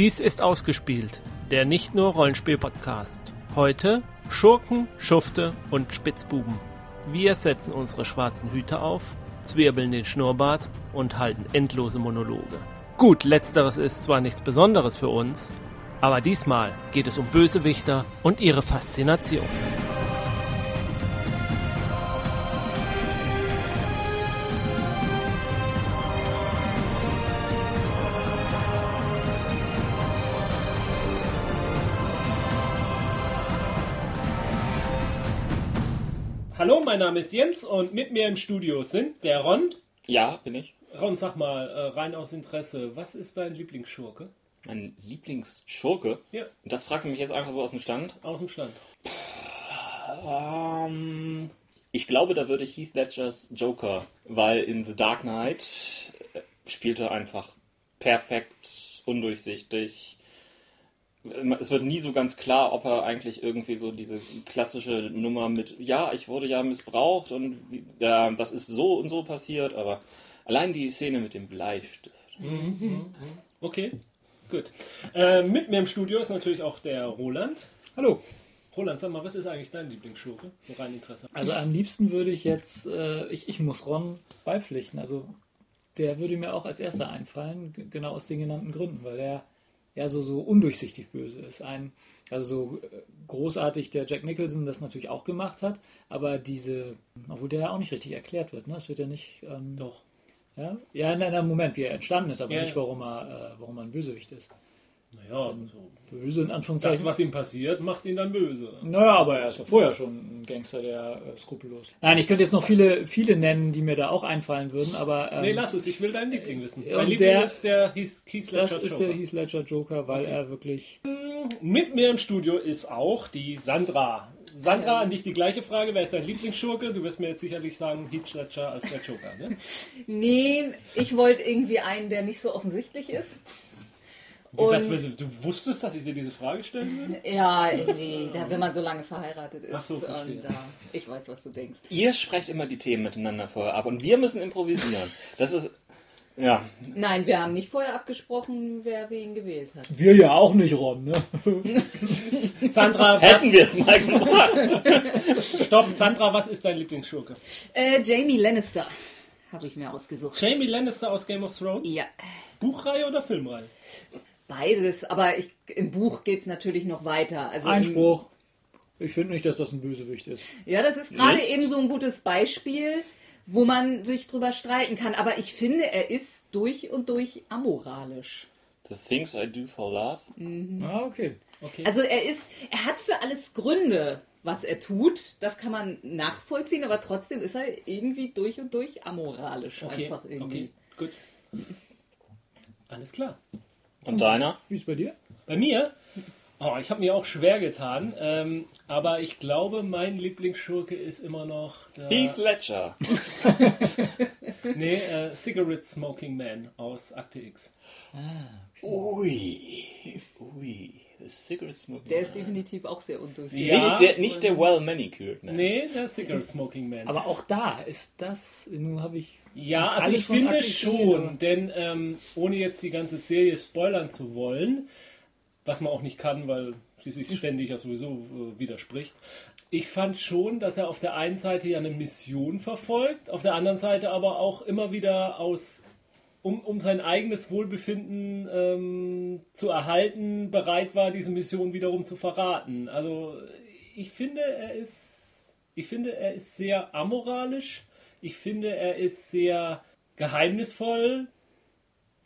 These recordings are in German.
Dies ist ausgespielt, der nicht nur Rollenspiel-Podcast. Heute Schurken, Schufte und Spitzbuben. Wir setzen unsere schwarzen Hüte auf, zwirbeln den Schnurrbart und halten endlose Monologe. Gut, letzteres ist zwar nichts Besonderes für uns, aber diesmal geht es um Bösewichter und ihre Faszination. Mein Name ist Jens und mit mir im Studio sind der Ron. Ja, bin ich. Ron, sag mal, äh, rein aus Interesse, was ist dein Lieblingsschurke? Mein Lieblingsschurke? Ja. Und das fragst du mich jetzt einfach so aus dem Stand? Aus dem Stand. Ähm, ich glaube, da würde ich Heath Ledgers Joker, weil in The Dark Knight äh, spielt er einfach perfekt, undurchsichtig. Es wird nie so ganz klar, ob er eigentlich irgendwie so diese klassische Nummer mit, ja, ich wurde ja missbraucht und ja, das ist so und so passiert, aber allein die Szene mit dem Bleistift. Okay, gut. Äh, mit mir im Studio ist natürlich auch der Roland. Hallo. Roland, sag mal, was ist eigentlich dein Lieblingsschurke? So rein Interesse. Also am liebsten würde ich jetzt, äh, ich, ich muss Ron beipflichten. Also der würde mir auch als erster einfallen, genau aus den genannten Gründen, weil er ja so, so undurchsichtig böse ist. Ein, also so äh, großartig der Jack Nicholson das natürlich auch gemacht hat, aber diese, obwohl der ja auch nicht richtig erklärt wird, ne? Das wird ja nicht. Ähm, Doch. Ja, ja nein, nein, Moment, wie er entstanden ist, aber Ja, nicht, warum er, äh, warum er ein Bösewicht ist. Naja, so. Böse in das, Anführungszeichen. was ihm passiert, macht ihn dann böse. Naja, aber er ist ja vorher schon ein Gangster, der äh, skrupellos. Nein, ich könnte jetzt noch viele, viele nennen, die mir da auch einfallen würden, aber ähm, Nee, lass es, ich will deinen Liebling wissen. und Mein Liebling der- ist der Heath, Heath das Ledger ist Joker. der Heath Ledger Joker, weil er wirklich. Mit mir im Studio ist auch die Sandra. Sandra, an dich die gleiche Frage. Wer ist dein Lieblingsschurke? Du wirst mir jetzt sicherlich sagen, Heath Ledger als der Joker, ne? Nee, ich wollte irgendwie einen, der nicht so offensichtlich ist. Und- was, du wusstest, dass ich dir diese Frage stellen würde? Ja, irgendwie, da, wenn man so lange verheiratet ist. Ach so, verstehe. und, äh, ich weiß, was du denkst. Ihr sprecht immer die Themen miteinander vorher ab und wir müssen improvisieren. Das ist, ja, Nein, wir haben nicht vorher abgesprochen, wer wen gewählt hat. Wir ja auch nicht, Ron, ne? Sandra, hätten wir es mal gemacht. stopp, Sandra, was ist dein Lieblingsschurke? Äh, Jamie Lannister habe ich mir ausgesucht. Jamie Lannister aus Game of Thrones? Ja, Buchreihe oder Filmreihe? Beides. Aber ich, im Buch geht es natürlich noch weiter. Also Einspruch. Ich finde nicht, dass das ein Bösewicht ist. Ja, das ist gerade eben so ein gutes Beispiel, wo man sich drüber streiten kann. Aber ich finde, er ist durch und durch amoralisch. The things I do for love. Ah, okay. Okay. Also er ist, er hat für alles Gründe, was er tut. Das kann man nachvollziehen, aber trotzdem ist er irgendwie durch und durch amoralisch okay, einfach irgendwie. okay, gut. Alles klar. Und deiner? Wie ist bei dir? Bei mir, oh, ich habe mir auch schwer getan, ähm, aber ich glaube, mein Lieblingsschurke ist immer noch der, Heath Ledger. nee, äh, Cigarette Smoking Man aus Akte X. Ui, ui, the cigarette smoking. Der ist definitiv auch sehr undurchsichtig. Ja. Nicht der, nicht der well manicured, ne? Nee, der Cigarette Smoking Man. Aber auch da ist das, nun habe ich. Ja, also ich finde schon, denn ähm, ohne jetzt die ganze Serie spoilern zu wollen, was man auch nicht kann, weil sie sich ständig ja sowieso äh, widerspricht, ich fand schon, dass er auf der einen Seite ja eine Mission verfolgt, auf der anderen Seite aber auch immer wieder aus, um, um sein eigenes Wohlbefinden ähm, zu erhalten, bereit war, diese Mission wiederum zu verraten. Also ich finde, er ist, ich finde, er ist sehr amoralisch. Ich finde, er ist sehr geheimnisvoll,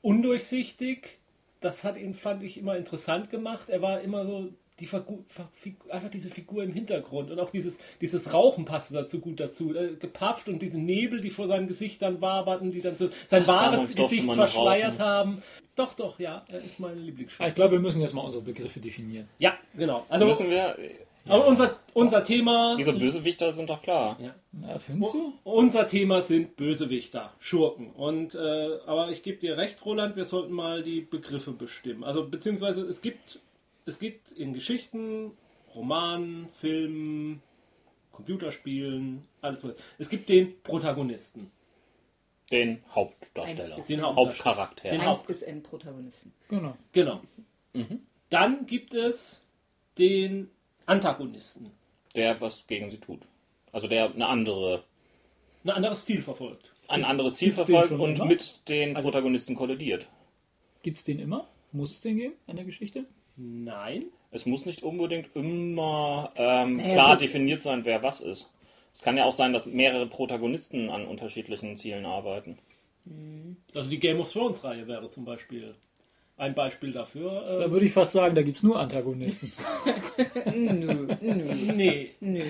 undurchsichtig. Das hat ihn, fand ich, immer interessant gemacht. Er war immer so die Figur, einfach diese Figur im Hintergrund und auch dieses, dieses Rauchen passte dazu gut dazu. Äh, gepafft und diese Nebel, die vor seinem Gesicht dann waberten, die dann so sein Ach, wahres Gesicht verschleiert rauchen. haben. Doch, doch, ja, er ist mein Ah, Lieblingsschauspieler. Ich glaube, wir müssen jetzt mal unsere Begriffe definieren. Ja, genau. Also, Müssen wir. Aber unser, unser Thema. Diese Bösewichter sind doch klar. Ja. Na, findest du? Unser Thema sind Bösewichter, Schurken. Und äh, aber ich gebe dir recht, Roland, wir sollten mal die Begriffe bestimmen. Also beziehungsweise es gibt es gibt in Geschichten, Romanen, Filmen, Computerspielen, alles was. Es gibt den Protagonisten. Den Hauptdarsteller. Den. Hauptdarsteller. Hauptcharakter. Den Haupt- bis N Protagonisten. Genau. Genau. Dann gibt es den Antagonisten. Der was gegen sie tut. Also der eine andere, Ein anderes Ziel verfolgt. ein anderes Ziel gibt's verfolgt und immer? mit den Protagonisten kollidiert. Gibt es den immer? Muss es den geben in der Geschichte? Nein. Es muss nicht unbedingt immer ähm, Naja, klar gut. definiert sein, wer was ist. Es kann ja auch sein, dass mehrere Protagonisten an unterschiedlichen Zielen arbeiten. Also die Game of Thrones Reihe wäre zum Beispiel ein Beispiel dafür. Da Ähm, würde ich fast sagen, da gibt es nur Antagonisten. Nö, nö, nee. nö.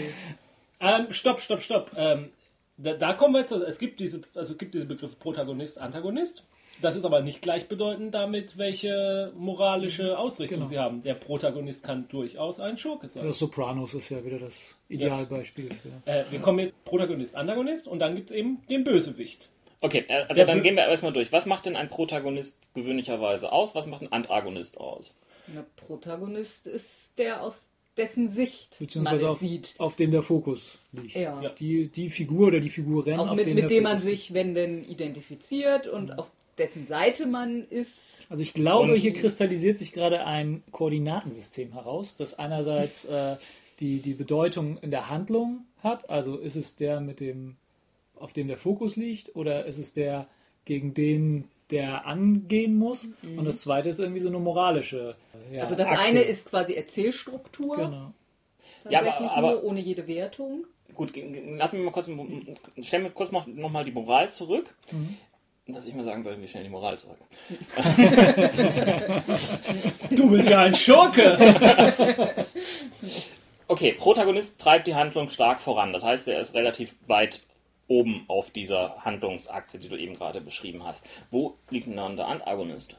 Ähm, stopp, stopp, stopp. Ähm, da, da kommen wir jetzt. Es gibt diese, also es gibt diese Begriffe Protagonist, Antagonist. Das ist aber nicht gleichbedeutend damit, welche moralische Ausrichtung Genau. sie haben. Der Protagonist kann durchaus ein Schurke sein. Das Sopranos ist ja wieder das Idealbeispiel für. Äh, wir kommen jetzt Protagonist, Antagonist und dann gibt es eben den Bösewicht. Okay, äh, also Der dann gehen wir erstmal durch. Was macht denn ein Protagonist gewöhnlicherweise aus? Was macht ein Antagonist aus? Der Protagonist ist der, aus dessen Sicht man Beziehungsweise es auf, sieht. auf dem der Fokus liegt. Ja. Die, die Figur oder die Figuren, Auch auf mit, denen mit der dem man Fokus sich, wenn denn, identifiziert und auf dessen Seite man ist. Also ich glaube, Und- hier kristallisiert sich gerade ein Koordinatensystem heraus, das einerseits äh, die, die Bedeutung in der Handlung hat. Also ist es der mit dem, auf dem der Fokus liegt, oder ist es der, gegen den der angehen muss? Und das zweite ist irgendwie so eine moralische. Ja, Also das Achse. eine ist quasi Erzählstruktur, Genau. Ja, aber- tatsächlich aber- nur ohne jede Wertung. Gut, lass mich mal kurz, stellen wir kurz noch, noch mal die Moral zurück. Dass ich mal sagen will, wir stellen die Moral zurück. Du bist ja ein Schurke! Okay, Protagonist treibt die Handlung stark voran. Das heißt, er ist relativ weit oben auf dieser Handlungsachse, die du eben gerade beschrieben hast. Wo liegt denn dann der Antagonist?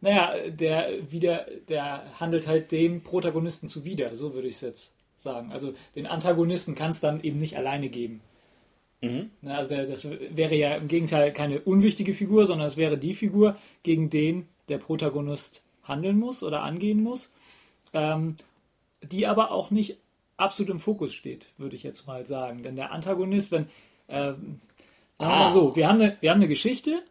Naja, der wieder, der handelt halt dem Protagonisten zuwider, so würde ich es jetzt sagen. Also den Antagonisten kann es dann eben nicht alleine geben. Mhm. Also der, das wäre ja im Gegenteil keine unwichtige Figur, sondern es wäre die Figur, gegen den der Protagonist handeln muss oder angehen muss, ähm, die aber auch nicht absolut im Fokus steht, würde ich jetzt mal sagen. Denn der Antagonist, wenn, ähm, sagen wir mal Ah. so, wir haben eine, wir haben eine Geschichte,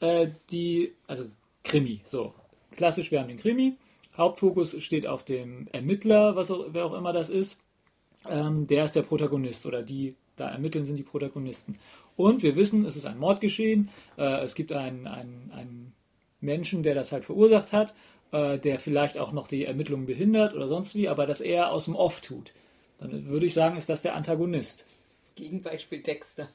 äh, die, also Krimi, so. Klassisch, wir haben den Krimi. Hauptfokus steht auf dem Ermittler, was auch, wer auch immer das ist. Ähm, der ist der Protagonist oder die da ermitteln, sind die Protagonisten. Und wir wissen, es ist ein Mord geschehen. Äh, es gibt einen, einen, einen Menschen, der das halt verursacht hat, äh, der vielleicht auch noch die Ermittlungen behindert oder sonst wie, aber das eher aus dem Off tut. Dann würde ich sagen, ist das der Antagonist. Gegenbeispiel Dexter.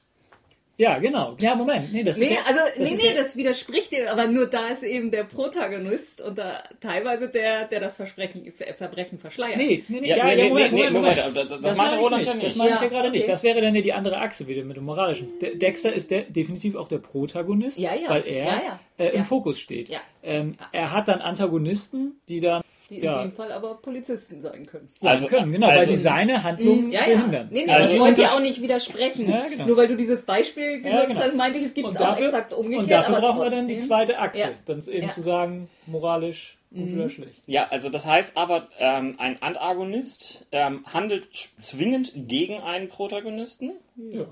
Ja, genau. Ja, Moment. Nee, das ist Nee, ja, also, das nee, ist nee, ja, das widerspricht dem, aber nur da ist eben der Protagonist und da teilweise der, der das Versprechen, Ver- Verbrechen verschleiert. Nee, nee, nee, Ja, ja, nee, ja, nee, Moment, nee, Moment, Moment, Moment. aber das- das meinte meine ich Roland ja nicht. Das meine ich ja gerade okay. nicht. Das wäre dann ja die andere Achse wieder mit dem Moralischen. Der Dexter ist der, definitiv auch der Protagonist, Ja, ja. weil er Ja, ja. Äh, im Ja. Fokus steht. Ja. Ähm, er hat dann Antagonisten, die dann Die in Ja. dem Fall aber Polizisten sein können. sein Also- können, genau, weil also- sie seine Handlungen Ja, ja. behindern. Nee, nee, Also- ich wollte ja auch nicht widersprechen. Ja, genau. Nur weil du dieses Beispiel genutzt genau. hast, meinte ich, es gibt es auch exakt umgekehrt. und dafür aber brauchen wir dann die zweite Achse, Ja. dann ist eben Ja. Mhm. zu sagen, moralisch gut oder schlecht. Ja, also das heißt aber, ähm, ein Antagonist ähm, handelt zwingend gegen einen Protagonisten Ja,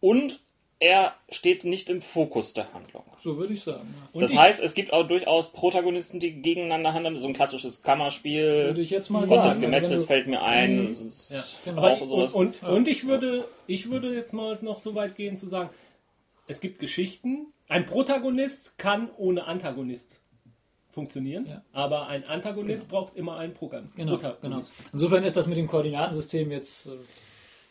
und er steht nicht im Fokus der Handlung. so würde ich sagen. Ja. Und das ich- heißt, es gibt auch durchaus Protagonisten, die gegeneinander handeln. So ein klassisches Kammerspiel. Würde ich jetzt mal Gott des sagen. Gemetzels Also wenn du- fällt mir ein. Mhm. Das Ja. Genau. Und, und, und ich würde, ich würde jetzt mal noch so weit gehen zu sagen, es gibt Geschichten. Ein Protagonist kann ohne Antagonist funktionieren, Ja. aber ein Antagonist braucht immer einen Progan Genau, genau. Protagonist. Insofern ist das mit dem Koordinatensystem jetzt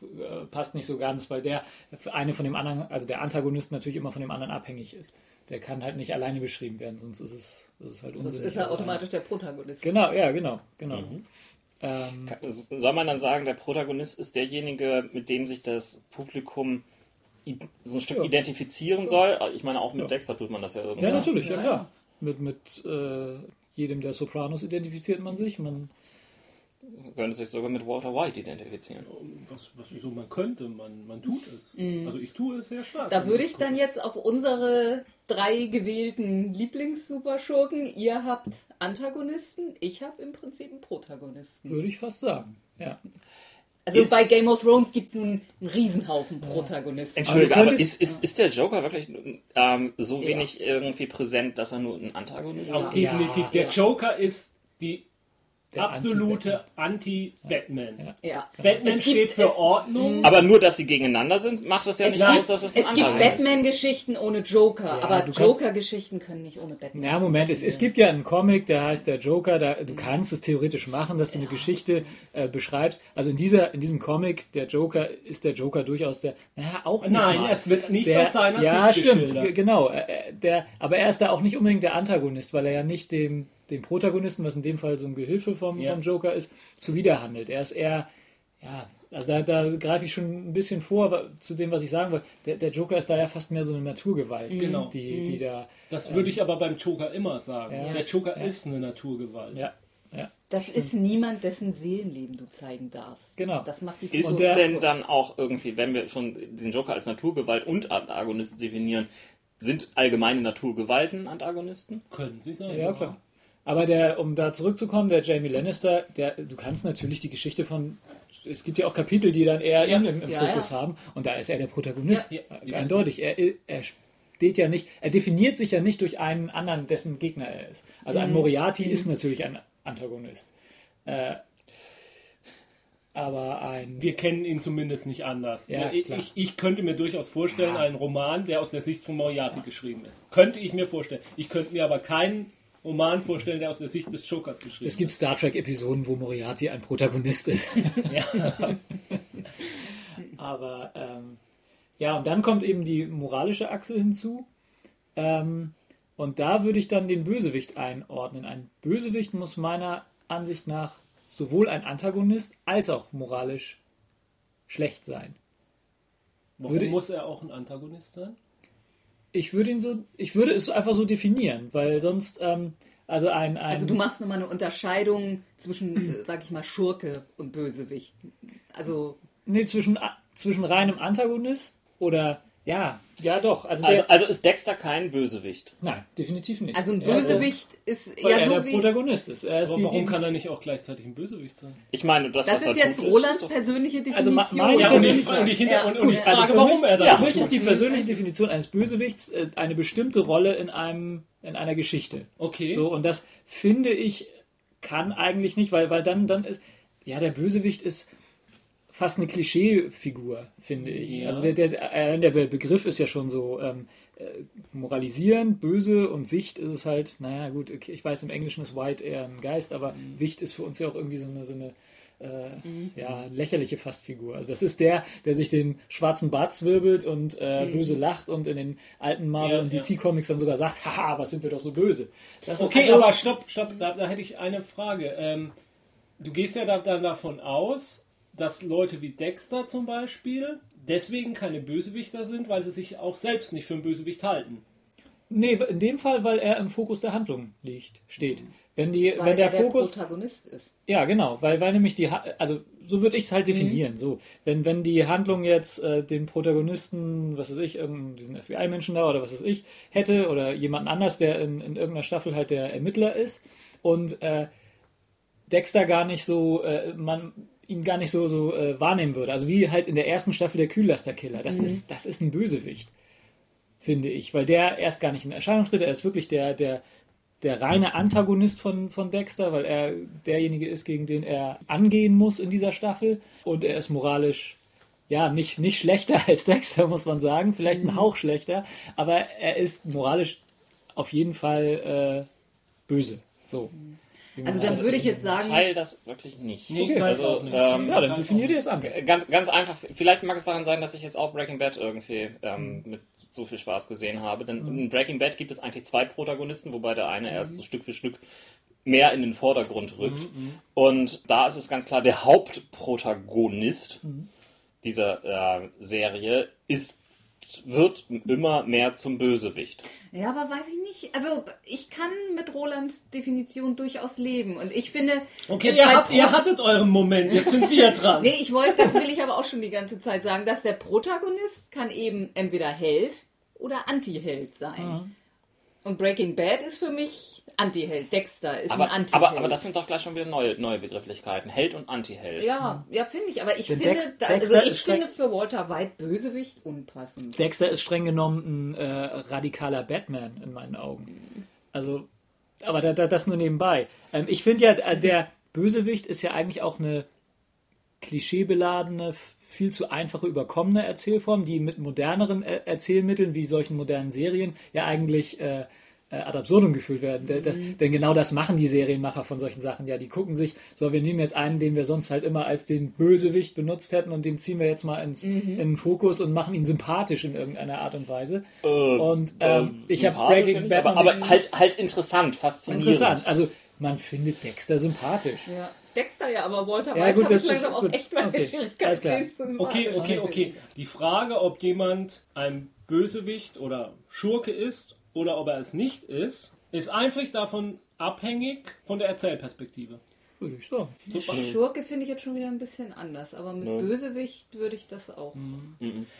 äh, passt nicht so ganz, weil der für eine von dem anderen, also der Antagonist natürlich immer von dem anderen abhängig ist. Der kann halt nicht alleine beschrieben werden, sonst ist es, ist es halt Sonst unsinnig. ist er Also automatisch der Protagonist. Genau, ja, genau, genau. Mhm. Ähm, Soll man dann sagen, der Protagonist ist derjenige, mit dem sich das Publikum i- so ein Stück Ja. identifizieren soll? Ich meine, auch mit Ja. Dexter tut man das ja irgendwie. ja, natürlich, ja, Ja, klar. Mit, mit äh, jedem der Sopranos identifiziert man sich. Man, Könnte sich sogar mit Walter White identifizieren. Was, was wieso man könnte, man, man tut es. Also ich tue es sehr stark. Da würde ich dann jetzt auf unsere drei gewählten Lieblings-Superschurken, ihr habt Antagonisten, ich habe im Prinzip einen Protagonisten. würde ich fast sagen. Ja. Also Ist- bei Game of Thrones gibt es einen, einen Riesenhaufen Protagonisten. Entschuldige, Aber ist, ist, ist der Joker wirklich ähm, so Ja. wenig irgendwie präsent, dass er nur ein Antagonist Auch ist? Ja, definitiv. Der ja. Joker ist die Der absolute Anti-Batman. Ja. Ja. Batman Es steht gibt- für es- Ordnung. Aber nur, dass sie gegeneinander sind, macht das ja Es nicht gibt, aus, dass es es ein gibt Antagonist ist. Batman-Geschichten ohne Joker, Ja, aber Joker-Geschichten können nicht ohne Batman. Ja, Moment, es, es gibt ja einen Comic, der heißt der Joker, da, du kannst es theoretisch machen, dass du eine Geschichte äh, beschreibst. Also in, dieser, in diesem Comic, der Joker, ist der Joker durchaus der, naja, auch nicht Nein, mal. es wird nicht der, aus seiner Ja, Sicht stimmt, genau. Äh, äh, Der, aber er ist da auch nicht unbedingt der Antagonist, weil er ja nicht dem, dem Protagonisten, was in dem Fall so ein Gehilfe vom, Ja. vom Joker ist, zuwiderhandelt. Er ist eher, ja, also da, da greife ich schon ein bisschen vor zu dem, was ich sagen wollte. Der, der Joker ist da ja fast mehr so eine Naturgewalt, Genau. die, die da Das würde ich aber beim Joker immer sagen. Ja. Der Joker ist eine Naturgewalt. Ja, ja. Das ist niemand, dessen Seelenleben du zeigen darfst. Genau. Das macht die Ist Und der- denn dann auch irgendwie, wenn wir schon den Joker als Naturgewalt und Antagonisten definieren, sind allgemeine Naturgewalten Antagonisten? Können sie sein. Ja, klar. Aber der, um da zurückzukommen, der Jamie Lannister, der, du kannst natürlich die Geschichte von, es gibt ja auch Kapitel, die dann eher Ja. ihn im, im Ja, Fokus ja. haben und da ist er der Protagonist. Ja, Äh. Eindeutig. Er, er steht ja nicht, er definiert sich ja nicht durch einen anderen, dessen Gegner er ist. Also Mhm. ein Moriarty ist natürlich ein Antagonist. Äh, aber ein, Wir kennen ihn zumindest nicht anders. Ja, ich, ich, ich könnte mir durchaus vorstellen, einen Roman, der aus der Sicht von Moriarty geschrieben ist. Könnte ich mir vorstellen. Ich könnte mir aber keinen Roman vorstellen, der aus der Sicht des Jokers geschrieben es gibt Star Trek-Episoden, wo Moriarty ein Protagonist ist. ist. Ja. Aber ähm, ja, und dann kommt eben die moralische Achse hinzu. Ähm, und da würde ich dann den Bösewicht einordnen. Ein Bösewicht muss meiner Ansicht nach sowohl ein Antagonist als auch moralisch schlecht sein. Warum Würde- muss er auch ein Antagonist sein? Ich würde ihn so, ich würde es einfach so definieren, weil sonst, ähm, also ein, ein Also du machst nochmal eine Unterscheidung zwischen, äh, sag ich mal, Schurke und Bösewicht. Also nee, zwischen, zwischen reinem Antagonist oder ja, ja doch. Also, Also, also ist Dexter kein Bösewicht. nein, definitiv nicht. Also ein Er ist, Bösewicht ist weil ja er so der wie. Protagonist ist. Er ist die, warum die, kann er nicht auch gleichzeitig ein Bösewicht sein? Ich meine, das, Das was er ist jetzt tut, Rolands ist, persönliche Also Definition. ma- meine Ja, und persönliche ich, Frage. und ich, hinter, Ja, und, und gut, ich also frage, für warum er das Für tut. mich ist die persönliche Definition eines Bösewichts äh, eine bestimmte Rolle in einem in einer Geschichte. Okay. So und das finde ich kann eigentlich nicht, weil weil dann dann ist ja der Bösewicht ist fast eine Klischeefigur, finde ich. Ja. Also der, der, der Be- Begriff ist ja schon so ähm, äh, moralisieren, böse und Wicht ist es halt, naja gut, okay, ich weiß, im Englischen ist White eher ein Geist, aber Mhm. Wicht ist für uns ja auch irgendwie so eine, so eine äh, ja, lächerliche Fastfigur. Also das ist der, der sich den schwarzen Bart zwirbelt und äh, böse lacht und in den alten Marvel- Ja, und ja. DC-Comics dann sogar sagt, haha, was sind wir doch so böse. Das Okay, also, aber stopp, stopp, da, da hätte ich eine Frage. Ähm, du gehst ja da, dann davon aus, dass Leute wie Dexter zum Beispiel deswegen keine Bösewichter sind, weil sie sich auch selbst nicht für einen Bösewicht halten. nee, in dem Fall, weil er im Fokus der Handlung liegt, steht. Wenn, die, weil wenn der er der Fokus Protagonist ist. Ja, genau, weil, weil nämlich die, also so würde ich es halt definieren. Mhm. So, wenn, wenn die Handlung jetzt äh, den Protagonisten, was weiß ich, diesen FBI-Menschen da oder was weiß ich, hätte oder jemanden anders, der in, in irgendeiner Staffel halt der Ermittler ist und äh, Dexter gar nicht so, äh, man ihn gar nicht so, so äh, wahrnehmen würde. Also wie halt in der ersten Staffel der Kühllasterkiller. Mhm. Das, ist, das ist ein Bösewicht, finde ich, weil der erst gar nicht in Erscheinung tritt. Er ist wirklich der, der, der reine Antagonist von, von Dexter, weil er derjenige ist, gegen den er angehen muss in dieser Staffel. Und er ist moralisch, ja, nicht, nicht schlechter als Dexter, muss man sagen. Vielleicht ein Hauch schlechter, aber er ist moralisch auf jeden Fall äh, böse. So. Man Also dann das- würde ich jetzt sagen, Teil das wirklich nicht. Nee, ich Okay, also, auch nicht. ähm, Ja, dann definier dir es an. Ganz, ganz einfach. Vielleicht mag es daran sein, dass ich jetzt auch Breaking Bad irgendwie ähm, mit so viel Spaß gesehen habe. Denn in Breaking Bad gibt es eigentlich zwei Protagonisten, wobei der eine erst so Stück für Stück mehr in den Vordergrund rückt. Und da ist es ganz klar, der Hauptprotagonist dieser äh, Serie ist wird immer mehr zum Bösewicht. ja, aber weiß ich nicht. Also ich kann mit Rolands Definition durchaus leben. Und ich finde, Okay, bei ihr, habt, ihr hattet euren Moment, jetzt sind wir dran. Nee, ich wollte, das will ich aber auch schon die ganze Zeit sagen, dass der Protagonist kann eben entweder Held oder Anti-Held sein. Und Breaking Bad ist für mich Anti-Held. Dexter ist Aber, ein Anti-Held. aber, aber das sind doch gleich schon wieder neue, neue Begrifflichkeiten. Held und Antiheld. ja, ja, finde ich. Aber ich Denn finde, Dex- da, also ich ist finde für Walter White Bösewicht unpassend. Dexter ist streng genommen ein äh, radikaler Batman in meinen Augen. Also aber da, da, das nur nebenbei. Ähm, ich finde ja, äh, der Bösewicht ist ja eigentlich auch eine klischeebeladene, viel zu einfache, überkommene Erzählform, die mit moderneren Er- Erzählmitteln wie solchen modernen Serien ja eigentlich äh, äh, ad absurdum geführt werden. Der- der- Denn genau das machen die Serienmacher von solchen Sachen. Ja, die gucken sich, so, wir nehmen jetzt einen, den wir sonst halt immer als den Bösewicht benutzt hätten und den ziehen wir jetzt mal ins, in den Fokus und machen ihn sympathisch in irgendeiner Art und Weise. und ähm, ich habe Breaking Bad aber, aber halt, halt interessant, faszinierend. interessant. Also man findet Dexter sympathisch. Ja. Dexter ja, aber Walter Ja, White gut, das ich langsam ist auch gut. echt meine Okay, Schwierigkeiten. Okay, okay, okay. Die Frage, ob jemand ein Bösewicht oder Schurke ist oder ob er es nicht ist, ist einfach davon abhängig von der Erzählperspektive. Sagen. Schurke finde ich jetzt schon wieder ein bisschen anders, aber mit Ja. Bösewicht würde ich das auch.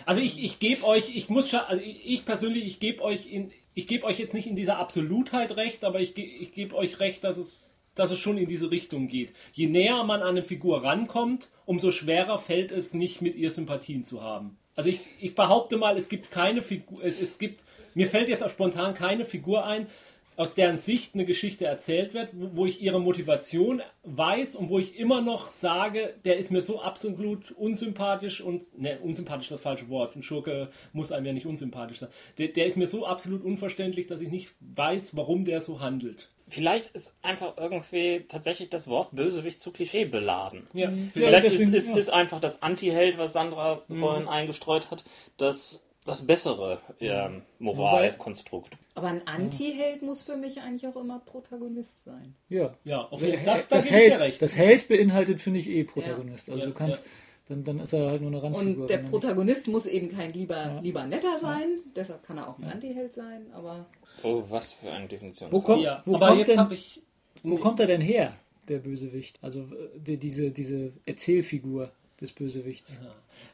Also ich, ich gebe euch, ich muss schon, also ich, ich persönlich, ich gebe euch in, ich gebe euch jetzt nicht in dieser Absolutheit recht, aber ich, ge- ich gebe euch recht, dass es, dass es schon in diese Richtung geht. Je näher man an eine Figur rankommt, umso schwerer fällt es nicht, mit ihr Sympathien zu haben. Also ich, ich behaupte mal, es gibt keine Figur, es, es gibt, mir fällt jetzt auch spontan keine Figur ein, aus deren Sicht eine Geschichte erzählt wird, wo, ich ihre Motivation weiß und wo ich immer noch sage, der ist mir so absolut unsympathisch und, ne, unsympathisch ist das falsche Wort, ein Schurke muss einem ja nicht unsympathisch sein. Der, der ist mir so absolut unverständlich, dass ich nicht weiß, warum der so handelt. Vielleicht ist einfach irgendwie tatsächlich das Wort Bösewicht zu Klischee beladen. Ja, Vielleicht deswegen, ist, ist, ja. Mhm. ist einfach das Anti-Held, was Sandra vorhin eingestreut hat, das, das bessere ähm, Moralkonstrukt. Aber ein Anti-Held muss für mich eigentlich auch immer Protagonist sein. Ja. ja auf jeden Fall. Das, das, da Held, recht. das Held beinhaltet, finde ich, eh Protagonist. Also Ja, du kannst, dann, dann ist er halt nur eine Randfigur. Und der er Protagonist muss eben kein lieber, lieber netter sein, deshalb kann er auch ein Anti-Held sein, aber Oh, was für eine Definition. Wo kommt, ja, wo aber kommt jetzt denn, ich. Wo kommt er denn her, der Bösewicht? Also äh, die, diese, diese Erzählfigur des Bösewichts.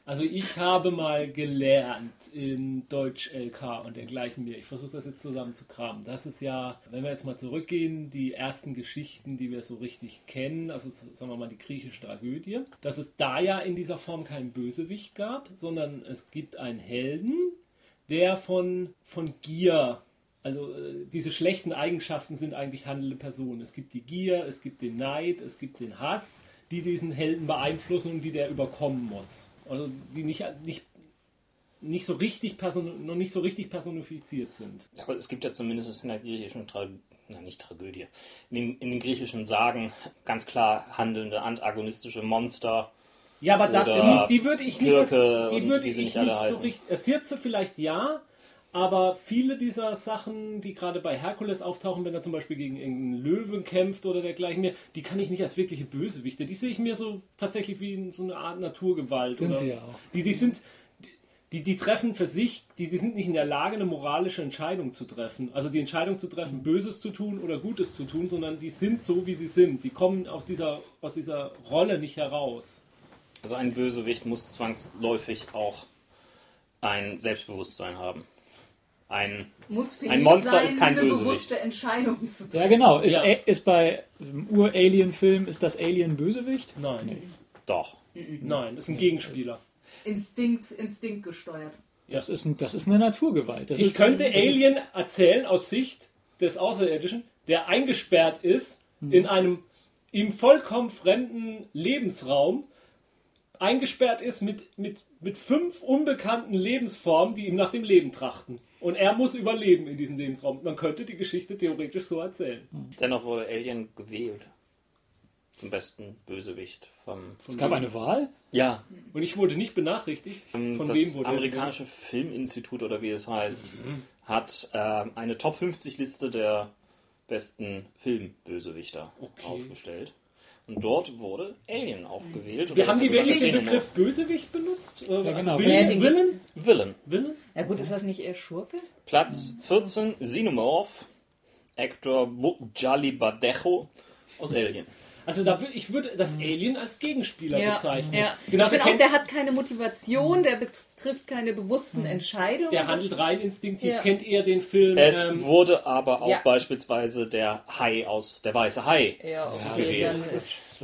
Also ich habe mal gelernt in Deutsch LK und dergleichen mehr. Ich versuche das jetzt zusammen zu kramen. Das ist ja, wenn wir jetzt mal zurückgehen, die ersten Geschichten, die wir so richtig kennen, also sagen wir mal die griechische Tragödie, dass es da ja in dieser Form keinen Bösewicht gab, sondern es gibt einen Helden, der von, von Gier, also äh, diese schlechten Eigenschaften sind eigentlich handelnde Personen. Es gibt die Gier, es gibt den Neid, es gibt den Hass, die diesen Helden beeinflussen und die der überkommen muss. Also die nicht, nicht, nicht so richtig person noch nicht so richtig personifiziert sind. Aber es gibt ja zumindest in der griechischen Tragödie, nicht Tragödie, in den, in den griechischen Sagen ganz klar handelnde antagonistische Monster. Ja, aber das, die, die würde ich nicht, die würde ich nicht so richtig. Erzählst vielleicht ja, aber viele dieser Sachen, die gerade bei Herkules auftauchen, wenn er zum Beispiel gegen irgendeinen Löwen kämpft oder dergleichen mehr, die kann ich nicht als wirkliche Bösewichte. Die sehe ich mir so tatsächlich wie in so eine Art Naturgewalt. Sind oder, sie ja auch. Die, die sind. Die, die treffen für sich, die, die sind nicht in der Lage, eine moralische Entscheidung zu treffen. Also die Entscheidung zu treffen, Böses zu tun oder Gutes zu tun, sondern die sind so, wie sie sind. Die kommen aus dieser, aus dieser Rolle nicht heraus. Also ein Bösewicht muss zwangsläufig auch ein Selbstbewusstsein haben. Ein Ein Monster sein, ist kein eine Bösewicht. bewusste Entscheidung zu treffen. Ja, genau. Ist, Ja. Ist bei dem Ur-Alien-Film, ist das Alien Bösewicht? Nein. doch. Nein, ist ein Gegenspieler. Instinkt, Instinkt gesteuert. Das ist, ein, das ist eine Naturgewalt. Das Ich ist, könnte ist- Alien erzählen aus Sicht des Außerirdischen, der eingesperrt ist in einem ihm vollkommen fremden Lebensraum, eingesperrt ist mit, mit, mit fünf unbekannten Lebensformen, die ihm nach dem Leben trachten. Und er muss überleben in diesem Lebensraum. Man könnte die Geschichte theoretisch so erzählen. Dennoch wurde Alien gewählt. Zum besten Bösewicht vom. Es gab eine Wahl? Ja, Und ich wurde nicht benachrichtigt. Ähm, Von das wem wurde er amerikanische Filminstitut oder wie es heißt, hat ähm, eine Top 50 Liste der besten Filmbösewichter Okay. aufgestellt. Und dort wurde Alien auch gewählt. Wir haben die wirklich den Begriff Bösewicht benutzt? Ja, genau. Villain? Ja, den- Villain? Villain. Villain? Ja gut, ist das nicht eher Schurke? Platz 14, Xenomorph, Actor Jali Badejo aus Alien. Also da, wür- ich würde das Alien als Gegenspieler bezeichnen. ja. Genau, ich finde der, auch, der hat keine Motivation, der betrifft keine bewussten Entscheidungen. der handelt rein instinktiv, Ja. kennt eher den Film. Es ähm, wurde aber auch Ja. beispielsweise der Hai aus der weiße Hai. Ja, okay, ist,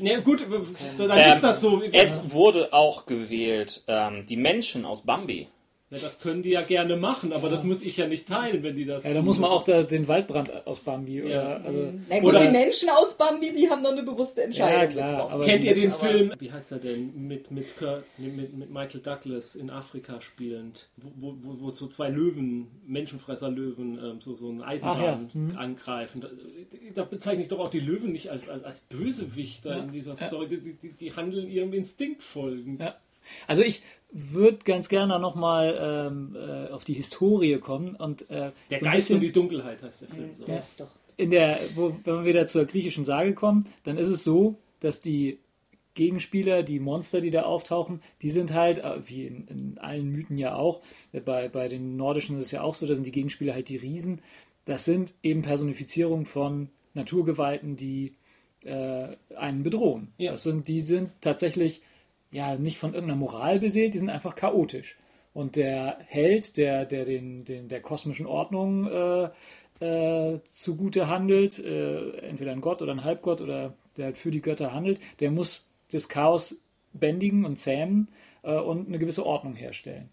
ne, gut, dann Ähm, ist das so. Es wurde auch gewählt ähm, die Menschen aus Bambi. Ja, das können die ja gerne machen, aber das muss ich ja nicht teilen, wenn die das. Ja, da muss man auch da, den Waldbrand aus Bambi oder Ja. also Na gut, Oder- die Menschen aus Bambi, die haben noch eine bewusste Entscheidung Ja, klar, Kennt ihr den Aber- Film, wie heißt er denn, mit, mit, mit, mit Michael Douglas in Afrika spielend, wo, wo, wo, wo so zwei Löwen, Menschenfresser-Löwen, ähm, so, so einen Eisenbahn Ach ja, mhm. angreifen. Da, da bezeichne ich doch auch die Löwen nicht als, als, als Bösewichter Ja, in dieser ja. Story. Die, die, die handeln ihrem Instinkt folgend. Ja. Also ich würde ganz gerne nochmal ähm, äh, auf die Historie kommen und äh, Der so Geist bisschen und die Dunkelheit heißt der Film. So. Das ist doch. in der, wo, wenn wir wieder zur griechischen Sage kommen, dann ist es so, dass die Gegenspieler, die Monster, die da auftauchen, die sind halt, äh, wie in, in allen Mythen ja auch, äh, bei, bei den Nordischen ist es ja auch so, da sind die Gegenspieler halt die Riesen. Das sind eben Personifizierungen von Naturgewalten, die äh, einen bedrohen. Ja. Das sind, die sind tatsächlich ja nicht von irgendeiner Moral beseelt, die sind einfach chaotisch. Und der Held, der, der den, den, der kosmischen Ordnung äh, äh, zugute handelt, äh, entweder ein Gott oder ein Halbgott oder der halt für die Götter handelt, der muss das Chaos bändigen und zähmen äh, und eine gewisse Ordnung herstellen.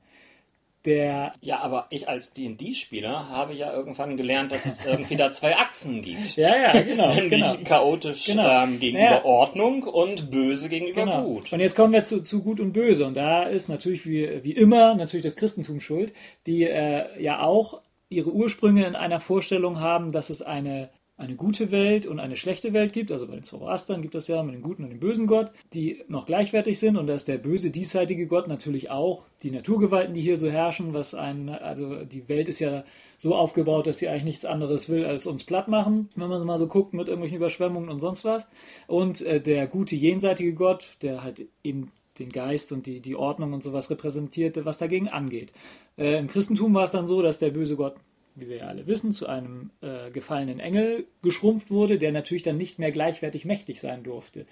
Der, Ja, aber ich als D&D-Spieler habe ja irgendwann gelernt, dass es irgendwie da zwei Achsen gibt. ja, ja, genau, Nämlich genau. chaotisch Genau. ähm, gegenüber Naja. Ordnung und böse gegenüber Genau. gut. Und jetzt kommen wir zu, zu Gut und Böse. Und da ist natürlich wie, wie immer natürlich das Christentum schuld, die äh, ja auch ihre Ursprünge in einer Vorstellung haben, dass es eine, eine gute Welt und eine schlechte Welt gibt. Also bei den Zoroastern gibt es ja mit dem guten und dem bösen Gott, die noch gleichwertig sind. Und da ist der böse diesseitige Gott natürlich auch die Naturgewalten, die hier so herrschen. Was ein, also die Welt ist ja so aufgebaut, dass sie eigentlich nichts anderes will, als uns platt machen, wenn man mal so guckt mit irgendwelchen Überschwemmungen und sonst was. Und äh, der gute jenseitige Gott, der halt eben den Geist und die, die Ordnung und sowas repräsentiert, was dagegen angeht. Äh, Im Christentum war es dann so, dass der böse Gott, wie wir ja alle wissen, zu einem äh, gefallenen Engel geschrumpft wurde, der natürlich dann nicht mehr gleichwertig mächtig sein durfte.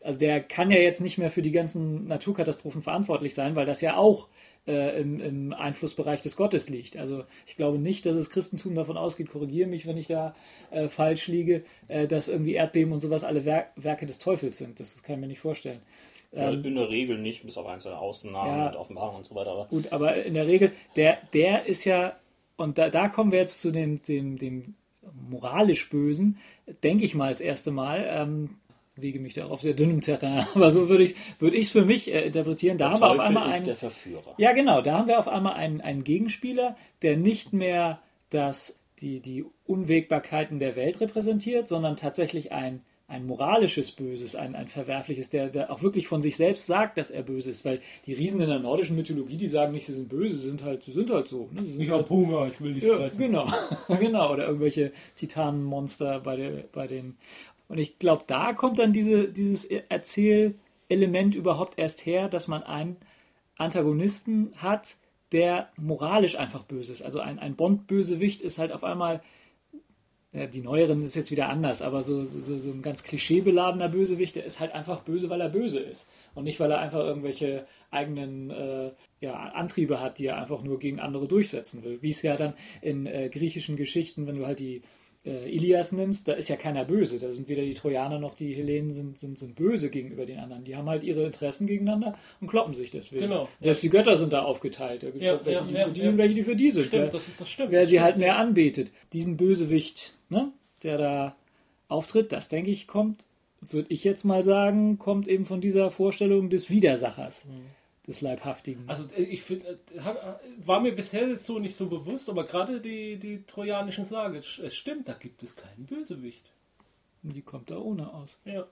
Also der kann ja jetzt nicht mehr für die ganzen Naturkatastrophen verantwortlich sein, weil das ja auch äh, im, im Einflussbereich des Gottes liegt. Also ich glaube nicht, dass das Christentum davon ausgeht, korrigiere mich, wenn ich da äh, falsch liege, äh, dass irgendwie Erdbeben und sowas alle Wer Werke des Teufels sind. Das, das kann ich mir nicht vorstellen. Ähm, in der Regel nicht, bis auf einzelne Ausnahmen Ja. und Offenbarungen und so weiter. Aber Gut, aber in der Regel, der, der ist ja, und da, da kommen wir jetzt zu dem, dem, dem moralisch Bösen, denke ich mal das erste Mal, ähm, wege mich da auf sehr dünnem Terrain, aber so würde ich es würd ich's für mich äh, interpretieren. Da der haben wir auf einmal einen, ja genau, da haben wir auf einmal einen, einen Gegenspieler, der nicht mehr das, die, die Unwägbarkeiten der Welt repräsentiert, sondern tatsächlich ein, ein moralisches Böses, ein, ein verwerfliches, der, der auch wirklich von sich selbst sagt, dass er böse ist, weil die Riesen in der nordischen Mythologie, die sagen nicht, sie sind böse, sie sind halt, sie sind halt so. Ne? Ich halt, hab Hunger, ich will dich ja, fressen. genau, genau, oder irgendwelche Titanenmonster bei, der, bei den. Und ich glaube, da kommt dann diese, dieses Erzählelement überhaupt erst her, dass man einen Antagonisten hat, der moralisch einfach böse ist. Also ein, ein Bond-Bösewicht ist halt auf einmal, ja, die neueren ist jetzt wieder anders, aber so, so, so ein ganz klischeebeladener Bösewicht, der ist halt einfach böse, weil er böse ist. Und nicht, weil er einfach irgendwelche eigenen äh, ja, Antriebe hat, die er einfach nur gegen andere durchsetzen will. Wie es ja dann in äh, griechischen Geschichten, wenn du halt die äh, Ilias nimmst, da ist ja keiner böse. Da sind weder die Trojaner noch die Hellenen sind, sind, sind böse gegenüber den anderen. Die haben halt ihre Interessen gegeneinander und kloppen sich deswegen. Genau. Selbst die Götter sind da aufgeteilt. Da gibt es Ja, halt welche, die für die und welche, die für die sind. Stimmt, wer das ist das stimmt. wer sie stimmt. halt mehr anbetet. Diesen Bösewicht, ne, der da auftritt, das denke ich, kommt, würde ich jetzt mal sagen, kommt eben von dieser Vorstellung des Widersachers, des Leibhaftigen. Also äh, ich finde, äh, äh, war mir bisher so nicht so bewusst, aber gerade die, die trojanischen Sage, es stimmt, da gibt es keinen Bösewicht. die kommt da ohne aus. Ja.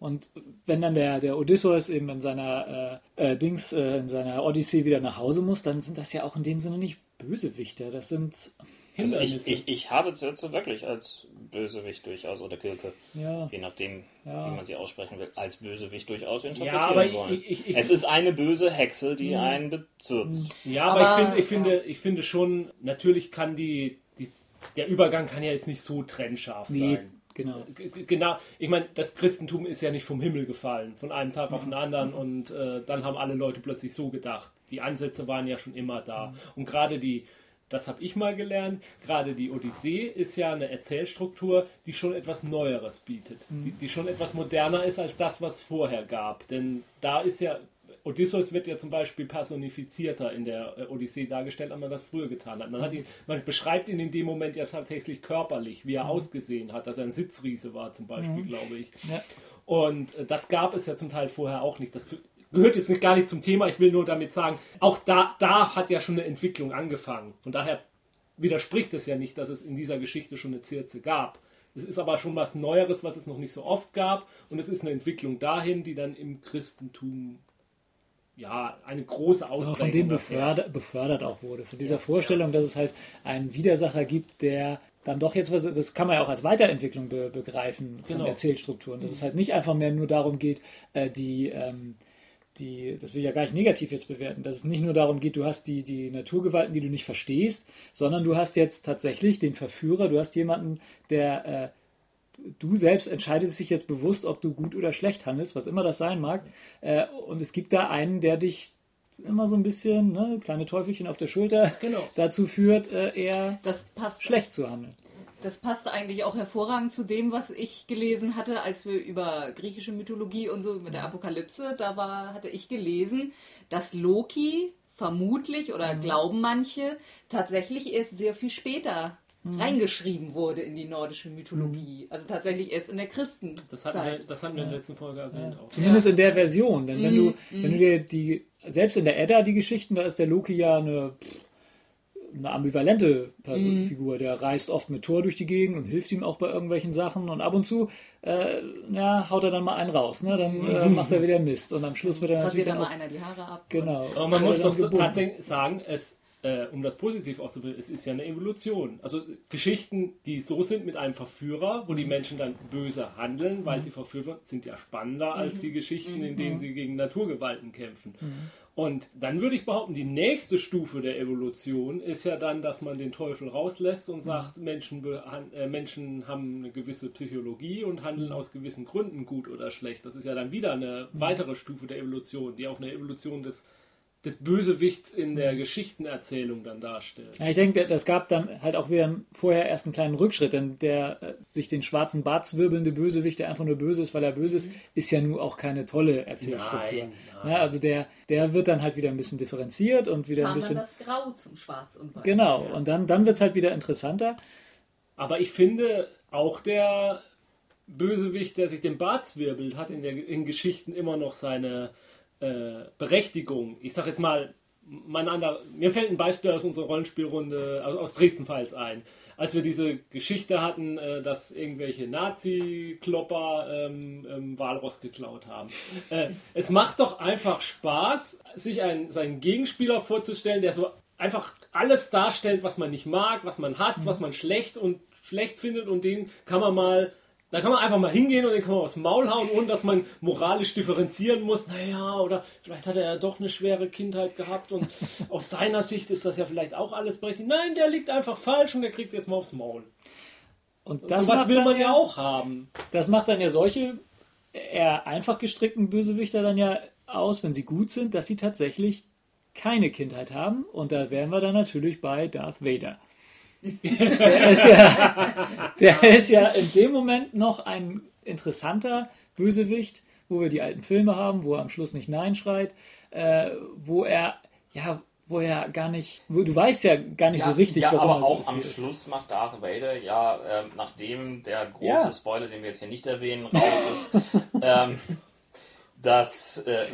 Und wenn dann der, der Odysseus eben in seiner äh, äh, Dings, äh, in seiner Odyssee wieder nach Hause muss, dann sind das ja auch in dem Sinne nicht Bösewichter. Das sind Also Hindernisse. ich, ich, ich habe Zürze wirklich als Bösewicht durchaus, oder Kilke, ja, je nachdem, Ja. wie man sie aussprechen will, als Bösewicht durchaus interpretieren ja, aber wollen. ich, ich, ich, es ist eine böse Hexe, die einen bezirzt. Ja, aber, Aber- ich, finde, ich, finde, ich finde schon, natürlich kann die, die, der Übergang kann ja jetzt nicht so trennscharf nee, sein. genau. Genau, ich meine, das Christentum ist ja nicht vom Himmel gefallen, von einem Tag Mhm. auf den anderen und äh, dann haben alle Leute plötzlich so gedacht. Die Ansätze waren ja schon immer da. Mhm. Und gerade die, das habe ich mal gelernt, gerade die Odyssee ist ja eine Erzählstruktur, die schon etwas Neueres bietet, Mhm. die, die schon etwas moderner ist als das, was vorher gab. Denn da ist ja, Odysseus wird ja zum Beispiel personifizierter in der äh, Odyssee dargestellt, als man das früher getan hat. Man, hat ihn, man beschreibt ihn in dem Moment ja tatsächlich körperlich, wie er mhm. ausgesehen hat, dass er ein Sitzriese war zum Beispiel, mhm. glaube ich. Ja. Und äh, das gab es ja zum Teil vorher auch nicht. Das gehört jetzt nicht, gar nicht zum Thema. Ich will nur damit sagen, auch da, da hat ja schon eine Entwicklung angefangen. Von daher widerspricht es ja nicht, dass es in dieser Geschichte schon eine Zirze gab. Es ist aber schon was Neueres, was es noch nicht so oft gab. Und es ist eine Entwicklung dahin, die dann im Christentum ja, eine große Ausprägung von dem befördert, befördert, auch wurde. Von dieser Vorstellung, dass es halt einen Widersacher gibt, der dann doch jetzt, das kann man ja auch als Weiterentwicklung be begreifen von genau. Erzählstrukturen, dass mhm. es halt nicht einfach mehr nur darum geht, äh, die, ähm, die, das will ich ja gar nicht negativ jetzt bewerten, dass es nicht nur darum geht, du hast die, die Naturgewalten, die du nicht verstehst, sondern du hast jetzt tatsächlich den Verführer, du hast jemanden, der äh, du selbst entscheidest dich jetzt bewusst, ob du gut oder schlecht handelst, was immer das sein mag. Äh, und es gibt da einen, der dich immer so ein bisschen, ne, kleine Teufelchen auf der Schulter, genau. dazu führt, äh, eher schlecht zu handeln. Das passt eigentlich auch hervorragend zu dem, was ich gelesen hatte, als wir über griechische Mythologie und so mit der Apokalypse, da war, hatte ich gelesen, dass Loki vermutlich oder mhm. glauben manche tatsächlich erst sehr viel später mhm. reingeschrieben wurde in die nordische Mythologie. Mhm. Also tatsächlich erst in der Christenzeit. Das hatten wir, das hatten wir in der letzten Folge erwähnt ja. auch. Zumindest ja. in der Version. Denn wenn du, mhm. wenn du dir die, selbst in der Edda die Geschichten, da ist der Loki ja eine eine ambivalente Person, mhm. Figur. Der reist oft mit Thor durch die Gegend und hilft ihm auch bei irgendwelchen Sachen und ab und zu äh, ja, haut er dann mal einen raus. Ne? Dann äh, mhm. macht er wieder Mist und am Schluss wird er natürlich. Dann mal einer die Haare ab. Genau. Aber man muss doch so tatsächlich sagen, es, äh, um das positiv auch zu bilden, es ist ja eine Evolution. Also Geschichten, die so sind mit einem Verführer, wo die mhm. Menschen dann böse handeln, weil mhm. sie verführt werden, sind ja spannender als mhm. die Geschichten, in denen sie gegen Naturgewalten kämpfen. Und dann würde ich behaupten, die nächste Stufe der Evolution ist ja dann, dass man den Teufel rauslässt und sagt, mhm. Menschen, äh, Menschen haben eine gewisse Psychologie und handeln mhm. aus gewissen Gründen gut oder schlecht. Das ist ja dann wieder eine mhm. weitere Stufe der Evolution, die auch eine Evolution des des Bösewichts in der. Geschichtenerzählung dann darstellt. Ja, ich denke, das gab dann halt auch wieder vorher erst einen kleinen Rückschritt, denn der äh, sich den schwarzen Bart zwirbelnde Bösewicht, der einfach nur böse ist, weil er böse ist, mhm. ist ja nun auch keine tolle Erzählstruktur. Nein, nein. Ja, also der, der wird dann halt wieder ein bisschen differenziert und wieder ein bisschen. Dann das Grau zum Schwarz und Weiß. Genau, ja. und dann, dann wird es halt wieder interessanter. Aber ich finde, auch der Bösewicht, der sich den Bart zwirbelt, hat in, der, in Geschichten immer noch seine äh, Berechtigung. Ich sag jetzt mal, mein anderer, mir fällt ein Beispiel aus unserer Rollenspielrunde aus, aus Dresden-Files ein. Als wir diese Geschichte hatten, äh, dass irgendwelche Nazi-Klopper ähm, ähm, Walross geklaut haben. Äh, es macht doch einfach Spaß, sich einen, seinen Gegenspieler vorzustellen, der so einfach alles darstellt, was man nicht mag, was man hasst, mhm. was man schlecht und schlecht findet und den kann man mal da kann man einfach mal hingehen und den kann man aufs Maul hauen, ohne dass man moralisch differenzieren muss. Naja, oder vielleicht hat er ja doch eine schwere Kindheit gehabt und aus seiner Sicht ist das ja vielleicht auch alles berechtigt. Nein, der liegt einfach falsch und der kriegt jetzt mal aufs Maul. Und das so was will man ja auch haben. Das macht dann ja solche eher einfach gestrickten Bösewichter dann ja aus, wenn sie gut sind, dass sie tatsächlich keine Kindheit haben. Und da wären wir dann natürlich bei Darth Vader. Der ist, ja, der ist ja in dem Moment noch ein interessanter Bösewicht, wo wir die alten Filme haben, wo er am Schluss nicht Nein schreit, äh, wo er, ja, wo er gar nicht, wo, du weißt ja gar nicht ja, so richtig, ja, warum aber auch am ist. Schluss macht Darth Vader, ja, äh, nachdem der große ja. Spoiler, den wir jetzt hier nicht erwähnen, raus ist, ähm, das äh,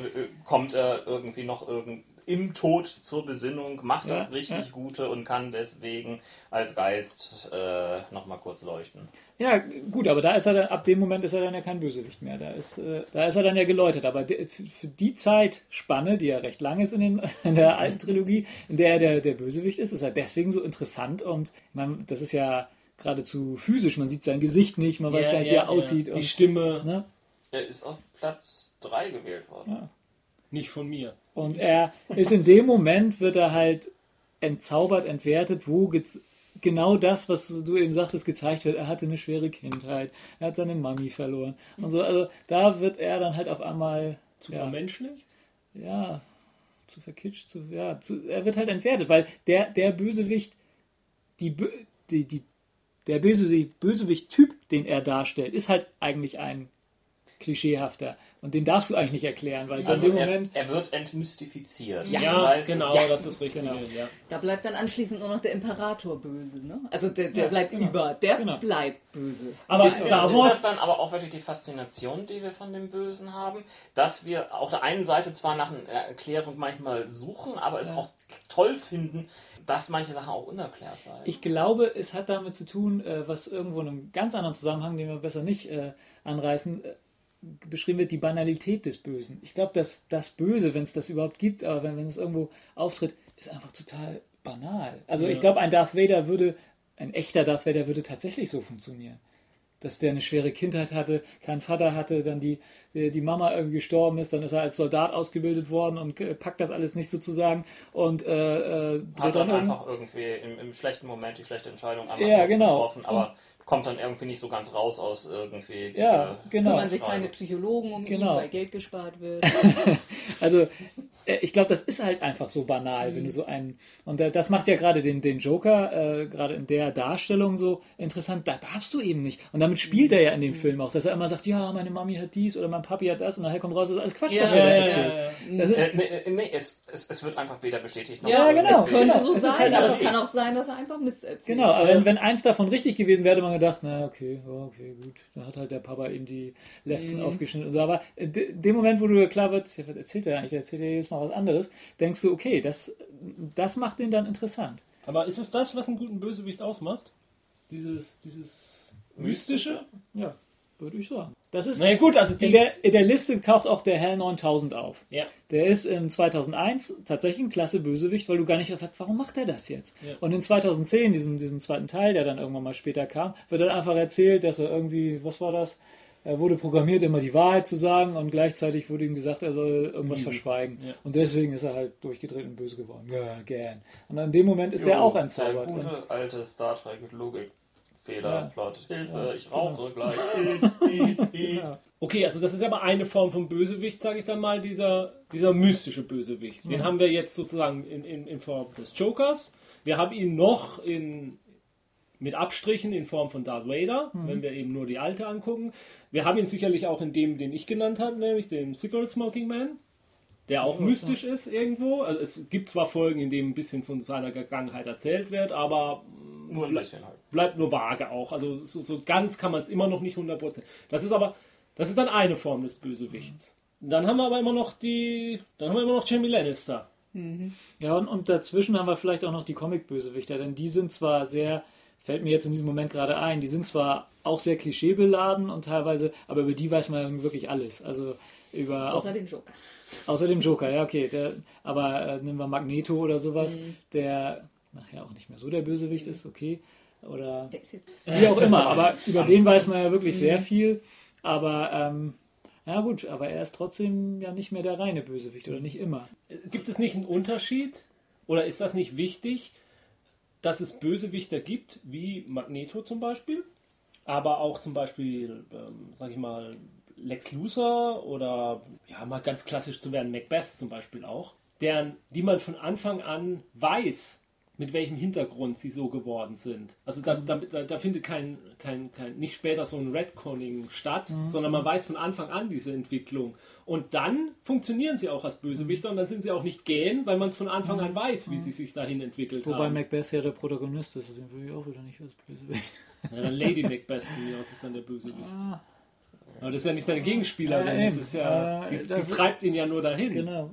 kommt er irgendwie noch irgendwie im Tod zur Besinnung, macht ja, das richtig ja. Gute und kann deswegen als Geist äh, nochmal kurz leuchten. Ja, gut, aber da ist er dann, ab dem Moment ist er dann ja kein Bösewicht mehr. Da ist, äh, da ist er dann ja geläutet. Aber de, für die Zeitspanne, die ja recht lang ist in, den, in der alten Trilogie, in der er der, der Bösewicht ist, ist er deswegen so interessant und man, das ist ja geradezu physisch. Man sieht sein Gesicht nicht, man weiß gar nicht, wie er aussieht. Die und, Stimme. Ne? Er ist auf Platz 3 gewählt worden. Ja. Nicht von mir. Und er ist in dem Moment, wird er halt entzaubert, entwertet, wo genau das, was du eben sagtest, gezeigt wird. Er hatte eine schwere Kindheit, er hat seine Mami verloren. Und so, also da wird er dann halt auf einmal. Zu ja, vermenschlicht? Ja, zu verkitscht, zu, ja, zu, er wird halt entwertet, weil der, der Bösewicht, die, die, die, der Bösewicht-Typ, den er darstellt, ist halt eigentlich ein klischeehafter. Und den darfst du eigentlich nicht erklären, weil Also in dem er, Moment. er wird entmystifiziert. Ja, Das heißt, genau, es- das ist richtig. genau. Ja. Da bleibt dann anschließend nur noch der Imperator böse, ne? Also der, der Ja, bleibt genau. über, der Genau. bleibt böse. Aber Ist, ist, ist das dann aber auch wirklich die Faszination, die wir von dem Bösen haben, dass wir auf der einen Seite zwar nach einer Erklärung manchmal suchen, aber es auch toll finden, dass manche Sachen auch unerklärt bleiben. Ich glaube, es hat damit zu tun, äh, was irgendwo in einem ganz anderen Zusammenhang, den wir besser nicht äh, anreißen, äh, beschrieben wird, die Banalität des Bösen. Ich glaube, dass das Böse, wenn es das überhaupt gibt, aber wenn, wenn es irgendwo auftritt, ist einfach total banal. Also Ja. ich glaube, ein Darth Vader würde, ein echter Darth Vader würde tatsächlich so funktionieren. Dass der eine schwere Kindheit hatte, keinen Vater hatte, dann die, die die Mama irgendwie gestorben ist, dann ist er als Soldat ausgebildet worden und äh, packt das alles nicht sozusagen und äh, äh, hat dann, dann einfach irgendwie im, im schlechten Moment die schlechte Entscheidung einmal Ja, genau. getroffen, aber kommt dann irgendwie nicht so ganz raus aus irgendwie dieser Ja, genau. Kümmern sich keine Psychologen um Genau. ihn, weil Geld gespart wird. Also, ich glaube, das ist halt einfach so banal, wenn du so einen. Und äh, das macht ja gerade den, den Joker, äh, gerade in der Darstellung so interessant. Da darfst du eben nicht. Und damit spielt er ja in dem Film auch, dass er immer sagt: Ja, meine Mami hat dies oder mein Papi hat das. Und nachher kommt raus, das ist alles Quatsch, Ja, was er da ja, ja, erzählt. ja. Das ist, Äh, nee, äh, nee es, es, es wird einfach weder bestätigt noch Ja, genau. es könnte genau. so Es sein, halt aber es kann auch sein, dass er einfach Mist erzählt. Genau, aber wenn, wenn eins davon richtig gewesen wäre, hätte man gedacht, na okay, okay, gut. Da hat halt der Papa ihm die Lefzen Mhm. aufgeschnitten und so. Aber in de- dem Moment, wo du klar wird, ja, was erzählt er eigentlich, erzählt ja jedes Mal was anderes, denkst du, okay, das, das macht den dann interessant. Aber ist es das, was einen guten Bösewicht ausmacht? Dieses, dieses Mystische? Ja, würde ich sagen. Das ist, Na ja, gut, also in, der, in der Liste taucht auch der Hell 9000 auf. Ja. Der ist in 2001 tatsächlich ein klasse Bösewicht, weil du gar nicht erfährst, warum macht er das jetzt? Ja. Und in 2010, diesem, diesem zweiten Teil, der dann irgendwann mal später kam, wird dann einfach erzählt, dass er irgendwie, was war das? Er wurde programmiert, immer die Wahrheit zu sagen und gleichzeitig wurde ihm gesagt, er soll irgendwas Lügen. verschweigen. Ja. Und deswegen ist er halt durchgedreht und böse geworden. Ja, gern. Und in dem Moment ist der auch entzaubert. Der gute alte Star Trek Logik. Fehler, Ja. Plot, Hilfe, Ja, ich rauche gleich. ja. Okay, also das ist aber eine Form von Bösewicht, sage ich dann mal, dieser, dieser mystische Bösewicht. Den haben wir jetzt sozusagen in, in, in Form des Jokers. Wir haben ihn noch in, mit Abstrichen in Form von Darth Vader, wenn wir eben nur die alte angucken. Wir haben ihn sicherlich auch in dem, den ich genannt habe, nämlich dem Cigarette Smoking Man, der auch mystisch ist irgendwo. Also es gibt zwar Folgen, in denen ein bisschen von seiner Vergangenheit erzählt wird, aber Nur ein bisschen halt. bleibt nur vage auch. Also so, so ganz kann man es immer noch nicht 100%. Das ist aber, das ist dann eine Form des Bösewichts. Dann haben wir aber immer noch die, dann haben wir immer noch Jamie Lannister. Ja, und, und dazwischen haben wir vielleicht auch noch die Comic-Bösewichter, denn die sind zwar sehr, fällt mir jetzt in diesem Moment gerade ein, die sind zwar auch sehr klischeebeladen und teilweise, aber über die weiß man ja wirklich alles. Also über auch, Außer dem Joker. außer dem Joker, ja, okay. Der, aber äh, nehmen wir Magneto oder sowas, der nachher auch nicht mehr so der Bösewicht ist, okay. Oder wie auch immer, aber über den weiß man ja wirklich sehr viel. Aber ähm, ja gut, aber er ist trotzdem ja nicht mehr der reine Bösewicht oder nicht immer. Gibt es nicht einen Unterschied oder ist das nicht wichtig, dass es Bösewichter gibt, wie Magneto zum Beispiel, aber auch zum Beispiel, ähm, sag ich mal, Lex Luthor oder ja, mal ganz klassisch zu werden, Macbeth zum Beispiel auch, deren, die man von Anfang an weiß, mit welchem Hintergrund sie so geworden sind. Also da, da, da, da findet kein, kein, kein, nicht später so ein Redconning statt, sondern man weiß von Anfang an diese Entwicklung. Und dann funktionieren sie auch als Bösewichter und dann sind sie auch nicht gähn, weil man es von Anfang an weiß, wie sie sich dahin entwickelt Wobei haben. Macbeth ja der Protagonist ist, den würde ich auch wieder nicht als Bösewicht. Ja, dann Lady Macbeth von mir aus ist dann der Bösewicht. Ah, Aber das ist ja nicht seine Gegenspielerin, Ja, das ist ja, Äh, die, die das- treibt ihn ja nur dahin. genau.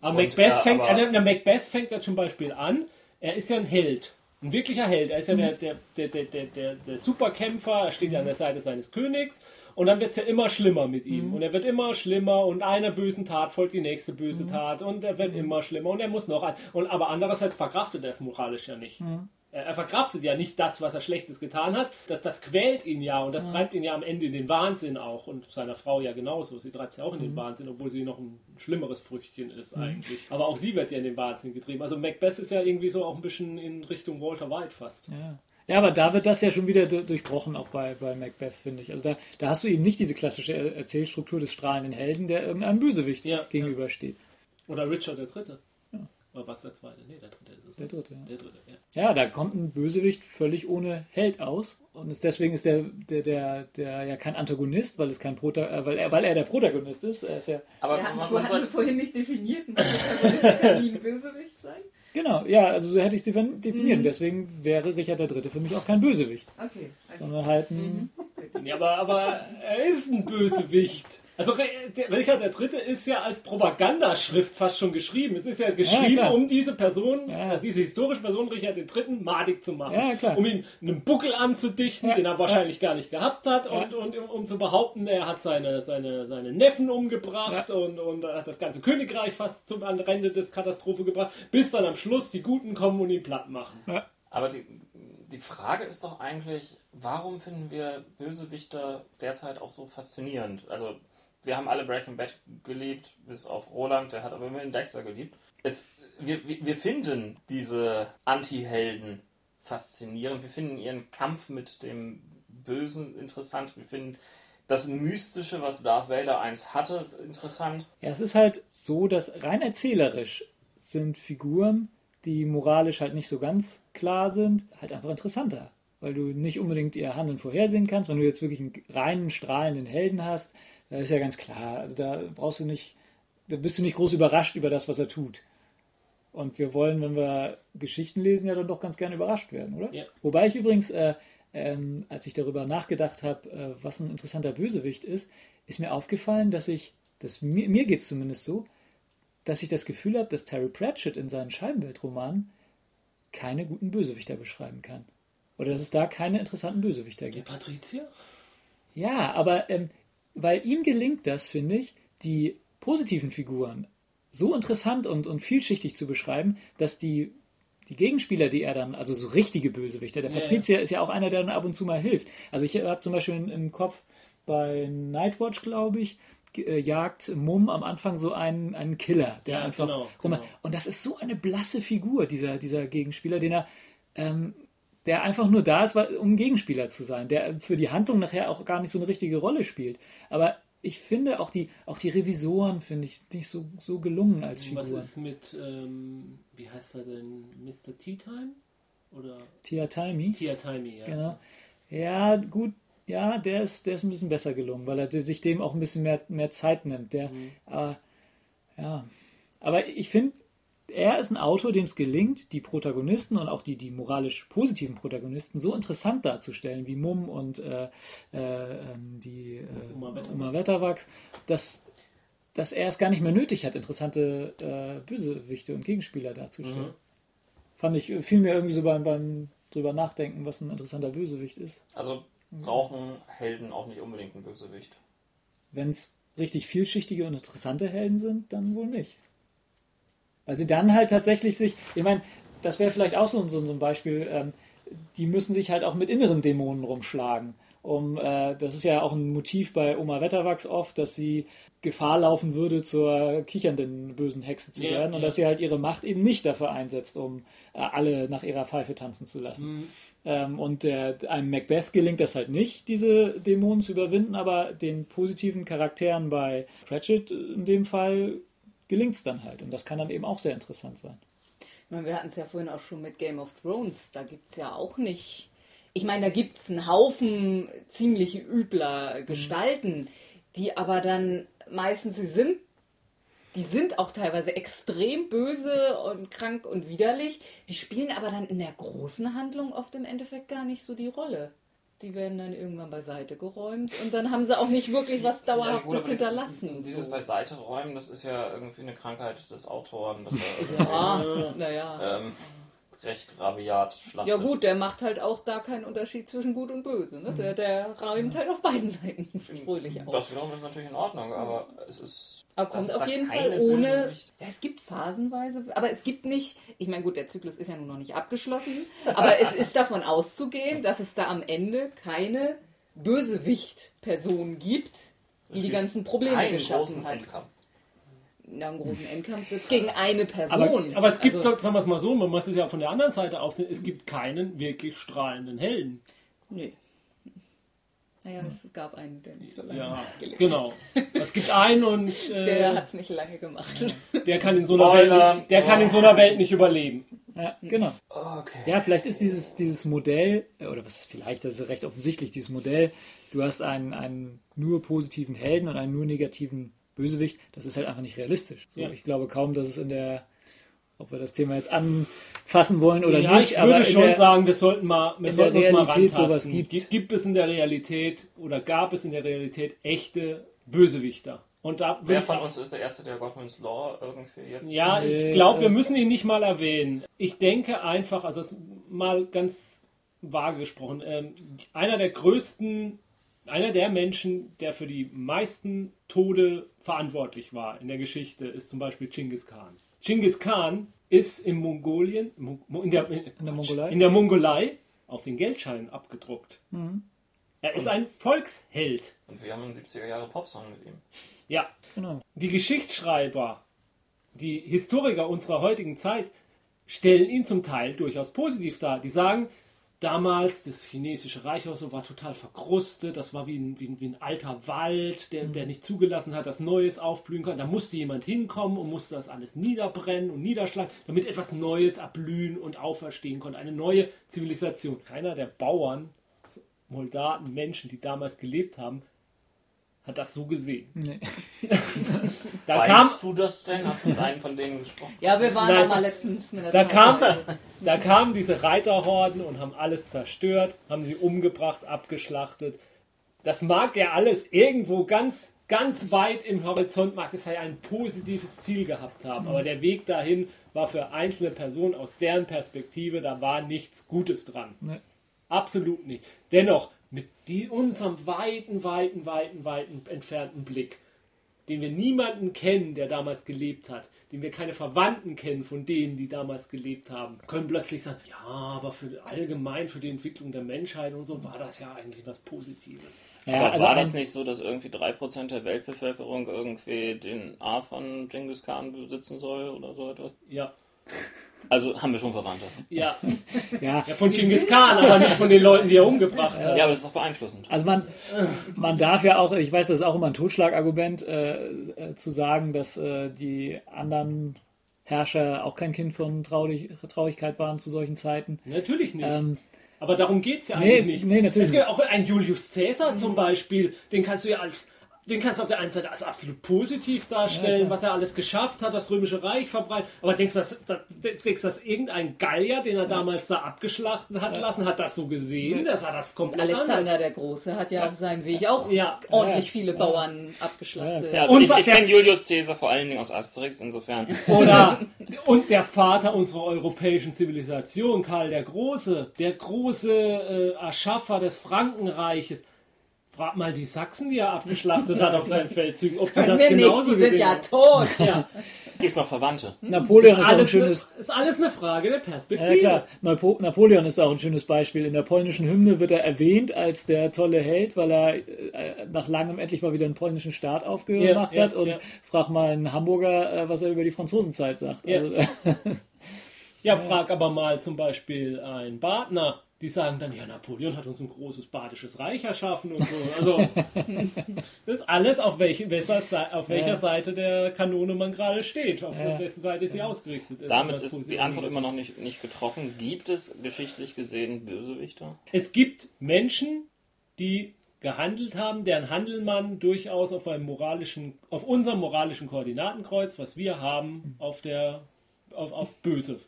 Aber Und, Macbeth, ja, fängt, aber- äh, na, Macbeth fängt ja zum Beispiel an, er ist ja ein Held. Ein wirklicher Held. Er ist ja Mhm. der, der, der, der, der, der, Superkämpfer, er steht ja an der Seite seines Königs. Und dann wird es ja immer schlimmer mit Mhm. ihm. Und er wird immer schlimmer und einer bösen Tat folgt die nächste böse Mhm. Tat. Und er wird immer schlimmer und er muss noch ein. Und, aber andererseits verkraftet er es moralisch ja nicht. Mhm. Er er verkraftet ja nicht das, was er Schlechtes getan hat. Das, das quält ihn ja und das treibt ihn ja am Ende in den Wahnsinn auch. Und seiner Frau ja genauso. Sie treibt es ja auch in den Wahnsinn, obwohl sie noch ein schlimmeres Früchtchen ist eigentlich. Aber auch sie wird ja in den Wahnsinn getrieben. Also Macbeth ist ja irgendwie so auch ein bisschen in Richtung Walter White fast. Ja. ja, aber da wird das ja schon wieder du- durchbrochen, auch bei, bei Macbeth, finde ich. Also da, da hast du eben nicht diese klassische Er- Erzählstruktur des strahlenden Helden, der irgendeinem Bösewicht Ja, gegenübersteht. Oder Richard der Dritte. Oder was der zweite? Nee, der dritte ist es. Der dritte, ja. Der dritte, ja. Ja, da kommt ein Bösewicht völlig ohne Held aus. Und ist, deswegen ist der, der, der, der ja kein Antagonist, weil es kein Prota äh, weil, er, weil er der Protagonist ist. Er ist ja, Aber Wir hatten man, man sollte, vorhin nicht definiert. Ein Protagonist kann nie ein Bösewicht sein. genau, ja, also so hätte ich es defin- definiert. Mhm. Deswegen wäre Richard der Dritte für mich auch kein Bösewicht. Okay. okay. Sondern halt ein, Ja, aber, aber er ist ein Bösewicht. Also Richard der Dritte ist ja als Propagandaschrift fast schon geschrieben. Es ist ja geschrieben, klar. um diese Person, Ja. also diese historische Person Richard den Dritten madig zu machen. Ja, klar. Um ihm einen Buckel anzudichten, Ja, den er wahrscheinlich gar nicht gehabt hat. Ja. Und, und um, um zu behaupten, er hat seine, seine, seine Neffen umgebracht und, und hat das ganze Königreich fast zum Ende des Katastrophe gebracht, bis dann am Schluss die Guten kommen und ihn platt machen. ja, aber die, die Frage ist doch eigentlich, warum finden wir Bösewichter derzeit auch so faszinierend? Also, wir haben alle Breaking Bad geliebt, bis auf Roland, der hat aber immerhin Dexter geliebt. Es, wir, wir finden diese Anti-Helden faszinierend. Wir finden ihren Kampf mit dem Bösen interessant. Wir finden das Mystische, was Darth Vader einst hatte, interessant. Ja, es ist halt so, dass rein erzählerisch sind Figuren, die moralisch halt nicht so ganz klar sind, halt einfach interessanter. Weil du nicht unbedingt ihr Handeln vorhersehen kannst. Wenn du jetzt wirklich einen reinen, strahlenden Helden hast, da ist ja ganz klar. Also da brauchst du nicht, da bist du nicht groß überrascht über das, was er tut. Und wir wollen, wenn wir Geschichten lesen, ja dann doch ganz gerne überrascht werden, oder? Ja. Wobei ich übrigens, äh, ähm, als ich darüber nachgedacht habe, äh, was ein interessanter Bösewicht ist, ist mir aufgefallen, dass ich, dass mir, mir geht es zumindest so, dass ich das Gefühl habe, dass Terry Pratchett in seinen Scheibenweltromanen keine guten Bösewichter beschreiben kann. Oder dass es da keine interessanten Bösewichter Die gibt. Patrizier? Ja, aber ähm, weil ihm gelingt das, finde ich, die positiven Figuren so interessant und, und vielschichtig zu beschreiben, dass die, die Gegenspieler, die er dann, also so richtige Bösewichter, der Ja, Patrizier ist ja auch einer, der dann ab und zu mal hilft. Also ich habe zum Beispiel im, Kopf bei Nightwatch, glaube ich, äh, jagt Mumm am Anfang so einen, einen Killer, der Ja, einfach genau, rum. genau. Und das ist so eine blasse Figur, dieser, dieser Gegenspieler, den er ähm, der einfach nur da ist, um Gegenspieler zu sein, der für die Handlung nachher auch gar nicht so eine richtige Rolle spielt. Aber ich finde auch die, auch die Revisoren finde ich nicht so, so gelungen als Was Figuren. ist mit, ähm, wie heißt er denn, Mr. Tea Time? Oder Tia Taimi. Tia Timey, ja. Genau. Ja, gut, ja, der ist, der ist ein bisschen besser gelungen, weil er sich dem auch ein bisschen mehr, mehr Zeit nimmt. Der, äh, ja. Aber ich finde, er ist ein Autor, dem es gelingt, die Protagonisten und auch die, die moralisch positiven Protagonisten so interessant darzustellen, wie Mumm und äh, äh, ähm, die äh, Uma Wetterwachs. Uma Wetterwachs, dass, dass er es gar nicht mehr nötig hat, interessante äh, Bösewichte und Gegenspieler darzustellen. Mhm. Fand ich, fiel mir irgendwie so beim, beim drüber nachdenken, was ein interessanter Bösewicht ist. Also brauchen Helden auch nicht unbedingt einen Bösewicht. Wenn es richtig vielschichtige und interessante Helden sind, dann wohl nicht. Weil sie dann halt tatsächlich sich, ich meine, das wäre vielleicht auch so, so, so ein Beispiel, ähm, die müssen sich halt auch mit inneren Dämonen rumschlagen. Um, äh, das ist ja auch ein Motiv bei Oma Wetterwachs oft, dass sie Gefahr laufen würde, zur kichernden bösen Hexe zu Ja, werden und ja. dass sie halt ihre Macht eben nicht dafür einsetzt, um äh, alle nach ihrer Pfeife tanzen zu lassen. Mhm. Ähm, und der, einem Macbeth gelingt das halt nicht, diese Dämonen zu überwinden, aber den positiven Charakteren bei Pratchett in dem Fall gelingt es dann halt. Und das kann dann eben auch sehr interessant sein. Meine, wir hatten es ja vorhin auch schon mit Game of Thrones. Da gibt es ja auch nicht. Ich meine, da gibt es einen Haufen ziemlich übler Gestalten, die aber dann meistens, sie sind, die sind auch teilweise extrem böse und krank und widerlich. Die spielen aber dann in der großen Handlung oft im Endeffekt gar nicht so die Rolle. Die werden dann irgendwann beiseite geräumt und dann haben sie auch nicht wirklich was Dauerhaftes Ja, gut, hinterlassen. Dieses, dieses. Beiseite räumen, das ist ja irgendwie eine Krankheit des Autoren, Ja, naja. ähm, recht rabiat schlachtet. Ja gut, der macht halt auch da keinen Unterschied zwischen gut und böse. Ne? Der, der räumt halt auf beiden Seiten fröhlich auf. Das wiederum ist natürlich in Ordnung, aber es ist. Aber kommt auf jeden Fall ohne. Ja, es gibt phasenweise, aber es gibt nicht. Ich meine, gut, der Zyklus ist ja nun noch nicht abgeschlossen, aber es ist davon auszugehen, dass es da am Ende keine Bösewicht-Person gibt, die die gibt ganzen Probleme geschaffen hat. Endkampf. Na, einen großen Endkampf wird gegen eine Person. Aber, aber es gibt, also, sagen wir es mal so, man muss es ja von der anderen Seite aufsehen, es gibt keinen wirklich strahlenden Helden. nee. Naja, es gab einen, der nicht so lange Ja, gelebt genau. Es gibt einen und Der äh, hat es nicht lange gemacht. der kann in so einer Welt nicht, der kann in so einer Welt nicht überleben. Ja, genau. Okay. Ja, vielleicht ist dieses, dieses Modell, äh, oder was ist vielleicht, das ist recht offensichtlich, dieses Modell, du hast einen, einen nur positiven Helden und einen nur negativen Bösewicht, das ist halt einfach nicht realistisch. So, Ja. Ich glaube kaum, dass es in der, ob wir das Thema jetzt anfassen wollen oder ja, nicht, ich würde schon der, sagen, wir sollten mal, wir sollten uns mal sowas gibt. Gibt, gibt es in der Realität oder gab es in der Realität echte Bösewichter? Und da Wer von uns ist der Erste, der Godwin's Law irgendwie jetzt... Ja, Nee, ich glaube, wir äh, müssen ihn nicht mal erwähnen. Ich denke einfach, also das mal ganz vage gesprochen, ähm, einer der größten, einer der Menschen, der für die meisten Tode verantwortlich war in der Geschichte, ist zum Beispiel Genghis Khan. Genghis Khan ist in Mongolien, Mo- Mo- in der, in der Mongolei? in der Mongolei auf den Geldscheinen abgedruckt. Er ist ein Volksheld. Und wir haben einen 70er Jahre Popsong mit ihm. Ja, genau. die Geschichtsschreiber, die Historiker unserer heutigen Zeit stellen ihn zum Teil durchaus positiv dar. Die sagen, damals das chinesische Reich oder so war total verkrustet, das war wie ein, wie ein, wie ein alter Wald, der, der nicht zugelassen hat, dass Neues aufblühen kann. Da musste jemand hinkommen und musste das alles niederbrennen und niederschlagen, damit etwas Neues erblühen und auferstehen konnte. Eine neue Zivilisation. Keiner der Bauern, Moldaten, Menschen, die damals gelebt haben, hat das so gesehen. Nee. Da weißt kam, du das denn? Hast du mit einem von denen gesprochen? Ja, wir waren da mal letztens mit der Da kam- Da kamen diese Reiterhorden und haben alles zerstört, haben sie umgebracht, abgeschlachtet. Das mag ja alles irgendwo ganz, ganz weit im Horizont, mag das ja ein positives Ziel gehabt haben. Aber der Weg dahin war für einzelne Personen aus deren Perspektive, da war nichts Gutes dran. Nee. Absolut nicht. Dennoch, mit die, unserem weiten, weiten, weiten, weiten entfernten Blick, den wir niemanden kennen, der damals gelebt hat, den wir keine Verwandten kennen von denen, die damals gelebt haben, können plötzlich sagen, ja, aber für allgemein für die Entwicklung der Menschheit und so war das ja eigentlich was Positives. Ja, Aber also war das nicht so, dass irgendwie 3% der Weltbevölkerung irgendwie den A von Genghis Khan besitzen soll oder so etwas? Ja, Also haben wir schon Verwandte. ja, ja, ja von Genghis Khan, aber nicht von den Leuten, die er umgebracht hat. Ja, aber das ist doch beeinflussend. Also man, man darf ja auch, ich weiß, das ist auch immer ein Totschlagargument, äh, äh, zu sagen, dass äh, die anderen Herrscher auch kein Kind von Traurig, Traurigkeit waren zu solchen Zeiten. Natürlich nicht. Ähm, Aber darum geht es ja Nee, eigentlich nicht. nee, natürlich Es gibt auch ein Julius Caesar zum Beispiel, den kannst du ja als, den kannst du auf der einen Seite als absolut positiv darstellen, klar. was er alles geschafft hat, das römische Reich verbreitet. Aber denkst du, dass, dass, denkst, du, dass irgendein Gallier, den er damals da abgeschlachtet hat lassen, hat das so gesehen? Das hat das komplett Alexander anders. der Große hat ja auf seinem Weg auch Ja. ordentlich Ja. viele Bauern abgeschlachtet. Ja, Ja, also Und ich, ich kenne Julius Caesar vor allen Dingen aus Asterix, insofern. Oder und der Vater unserer europäischen Zivilisation, Karl der Große, der große äh, Erschaffer des Frankenreiches. Frag mal die Sachsen, die er abgeschlachtet hat auf seinen Feldzügen, ob die das Nee, nicht, genauso die sind ja haben. tot. Ja, Gibt es noch Verwandte? Napoleon ist auch ein alles, ne, schönes, ist alles eine Frage der ja Perspektive. klar, Napo Napoleon ist auch ein schönes Beispiel. In der polnischen Hymne wird er erwähnt als der tolle Held, weil er äh, nach langem endlich mal wieder einen polnischen Staat aufgemacht Ja, ja, hat. Und ja. frag mal einen Hamburger, äh, was er über die Franzosenzeit sagt. Ja. Also, Ja, frag aber mal zum Beispiel einen Badner. Die sagen dann, ja, Napoleon hat uns ein großes badisches Reich erschaffen und so. Also, das ist alles, auf, welche, auf welcher Ja. Seite der Kanone man gerade steht, auf Ja. wessen Seite sie ausgerichtet ist. Damit ist die Antwort immer noch nicht, nicht getroffen. Gibt es geschichtlich gesehen Bösewichter? Es gibt Menschen, die gehandelt haben, deren Handeln man durchaus auf einem moralischen, auf unserem moralischen Koordinatenkreuz, was wir haben, auf der, auf, auf böse.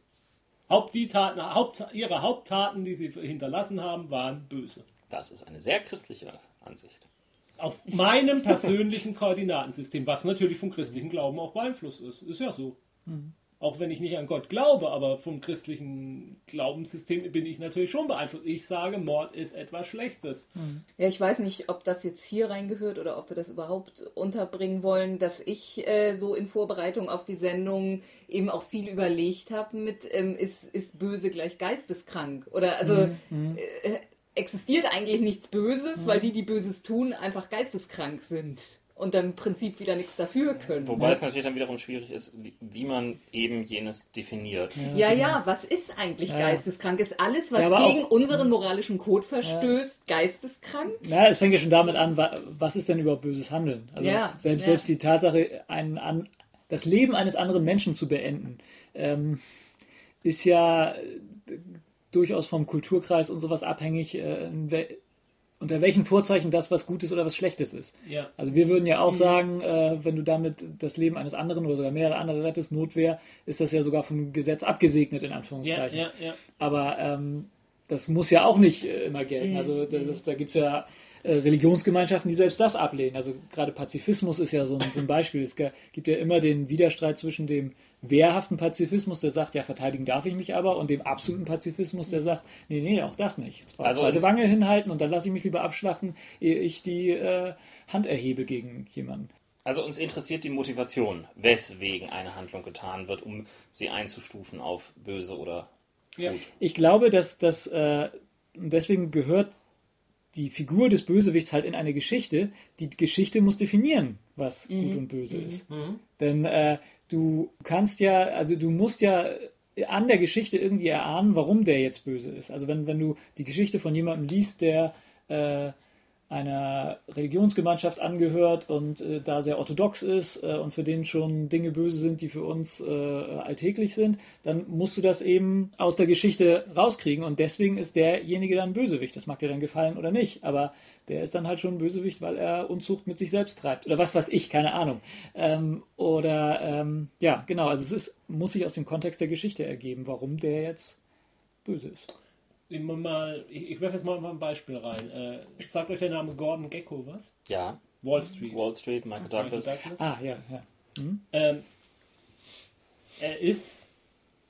Haupt, die Taten, Haupt, ihre Haupttaten, die sie hinterlassen haben, waren böse. Das ist eine sehr christliche Ansicht. Auf meinem persönlichen Koordinatensystem, was natürlich vom christlichen Glauben auch beeinflusst ist. Ist ja so. Auch wenn ich nicht an Gott glaube, aber vom christlichen Glaubenssystem bin ich natürlich schon beeinflusst. Ich sage, Mord ist etwas Schlechtes. Ja, ich weiß nicht, ob das jetzt hier reingehört oder ob wir das überhaupt unterbringen wollen, dass ich äh, so in Vorbereitung auf die Sendung eben auch viel überlegt habe mit, ähm, ist, ist böse gleich geisteskrank? Oder also äh, existiert eigentlich nichts Böses, weil die, die Böses tun, einfach geisteskrank sind. Und dann im Prinzip wieder nichts dafür können. Wobei es natürlich dann wiederum schwierig ist, wie, wie man eben jenes definiert. Ja, ja, was ist eigentlich Ja. geisteskrank? Ist alles, was Ja, gegen auch- unseren moralischen Code verstößt, geisteskrank? Ja, es fängt ja schon damit an, wa- was ist denn überhaupt böses Handeln? Also Ja, selbst, ja. selbst die Tatsache, einen, an, das Leben eines anderen Menschen zu beenden, ähm, ist ja äh, durchaus vom Kulturkreis und sowas abhängig, äh, unter welchen Vorzeichen das was Gutes oder was Schlechtes ist. Ja. Also wir würden Mhm. ja auch sagen, äh, wenn du damit das Leben eines anderen oder sogar mehrere andere rettest, Notwehr, ist das ja sogar vom Gesetz abgesegnet, in Anführungszeichen. ja, ja. Aber ähm, das muss ja auch nicht äh, immer gelten. Also das, ist- da gibt es ja äh, Religionsgemeinschaften, die selbst das ablehnen. Also gerade Pazifismus ist ja so ein, so ein Beispiel. Es gibt ja immer den Widerstreit zwischen dem wehrhaften Pazifismus, der sagt, ja, verteidigen darf ich mich aber, und dem absoluten Pazifismus, der sagt, nee, nee, auch das nicht. Also zweite Wange hinhalten und dann lasse ich mich lieber abschlachten, ehe ich die äh, Hand erhebe gegen jemanden. Also uns interessiert die Motivation, weswegen eine Handlung getan wird, um sie einzustufen auf böse oder Ja. gut. Ich glaube, dass das äh, deswegen gehört die Figur des Bösewichts halt in eine Geschichte. Die Geschichte muss definieren, was gut und böse ist. Denn äh, du kannst ja, also du musst ja an der Geschichte irgendwie erahnen, warum der jetzt böse ist. Also wenn, wenn du die Geschichte von jemandem liest, der äh, einer Religionsgemeinschaft angehört und äh, da sehr orthodox ist äh, und für den schon Dinge böse sind, die für uns äh, alltäglich sind, dann musst du das eben aus der Geschichte rauskriegen und deswegen ist derjenige dann Bösewicht. Das mag dir dann gefallen oder nicht, aber der ist dann halt schon Bösewicht, weil er Unzucht mit sich selbst treibt. Oder was weiß ich, keine Ahnung. Ähm, oder ähm, ja, genau, also es ist, muss sich aus dem Kontext der Geschichte ergeben, warum der jetzt böse ist. Immer mal, ich, ich werfe jetzt mal ein Beispiel rein. Äh, sagt euch der Name Gordon Gecko was? Ja, Wall Street. Wall Street, Michael Michael Douglas. Douglas. Ah, ja, ja. Ähm, er ist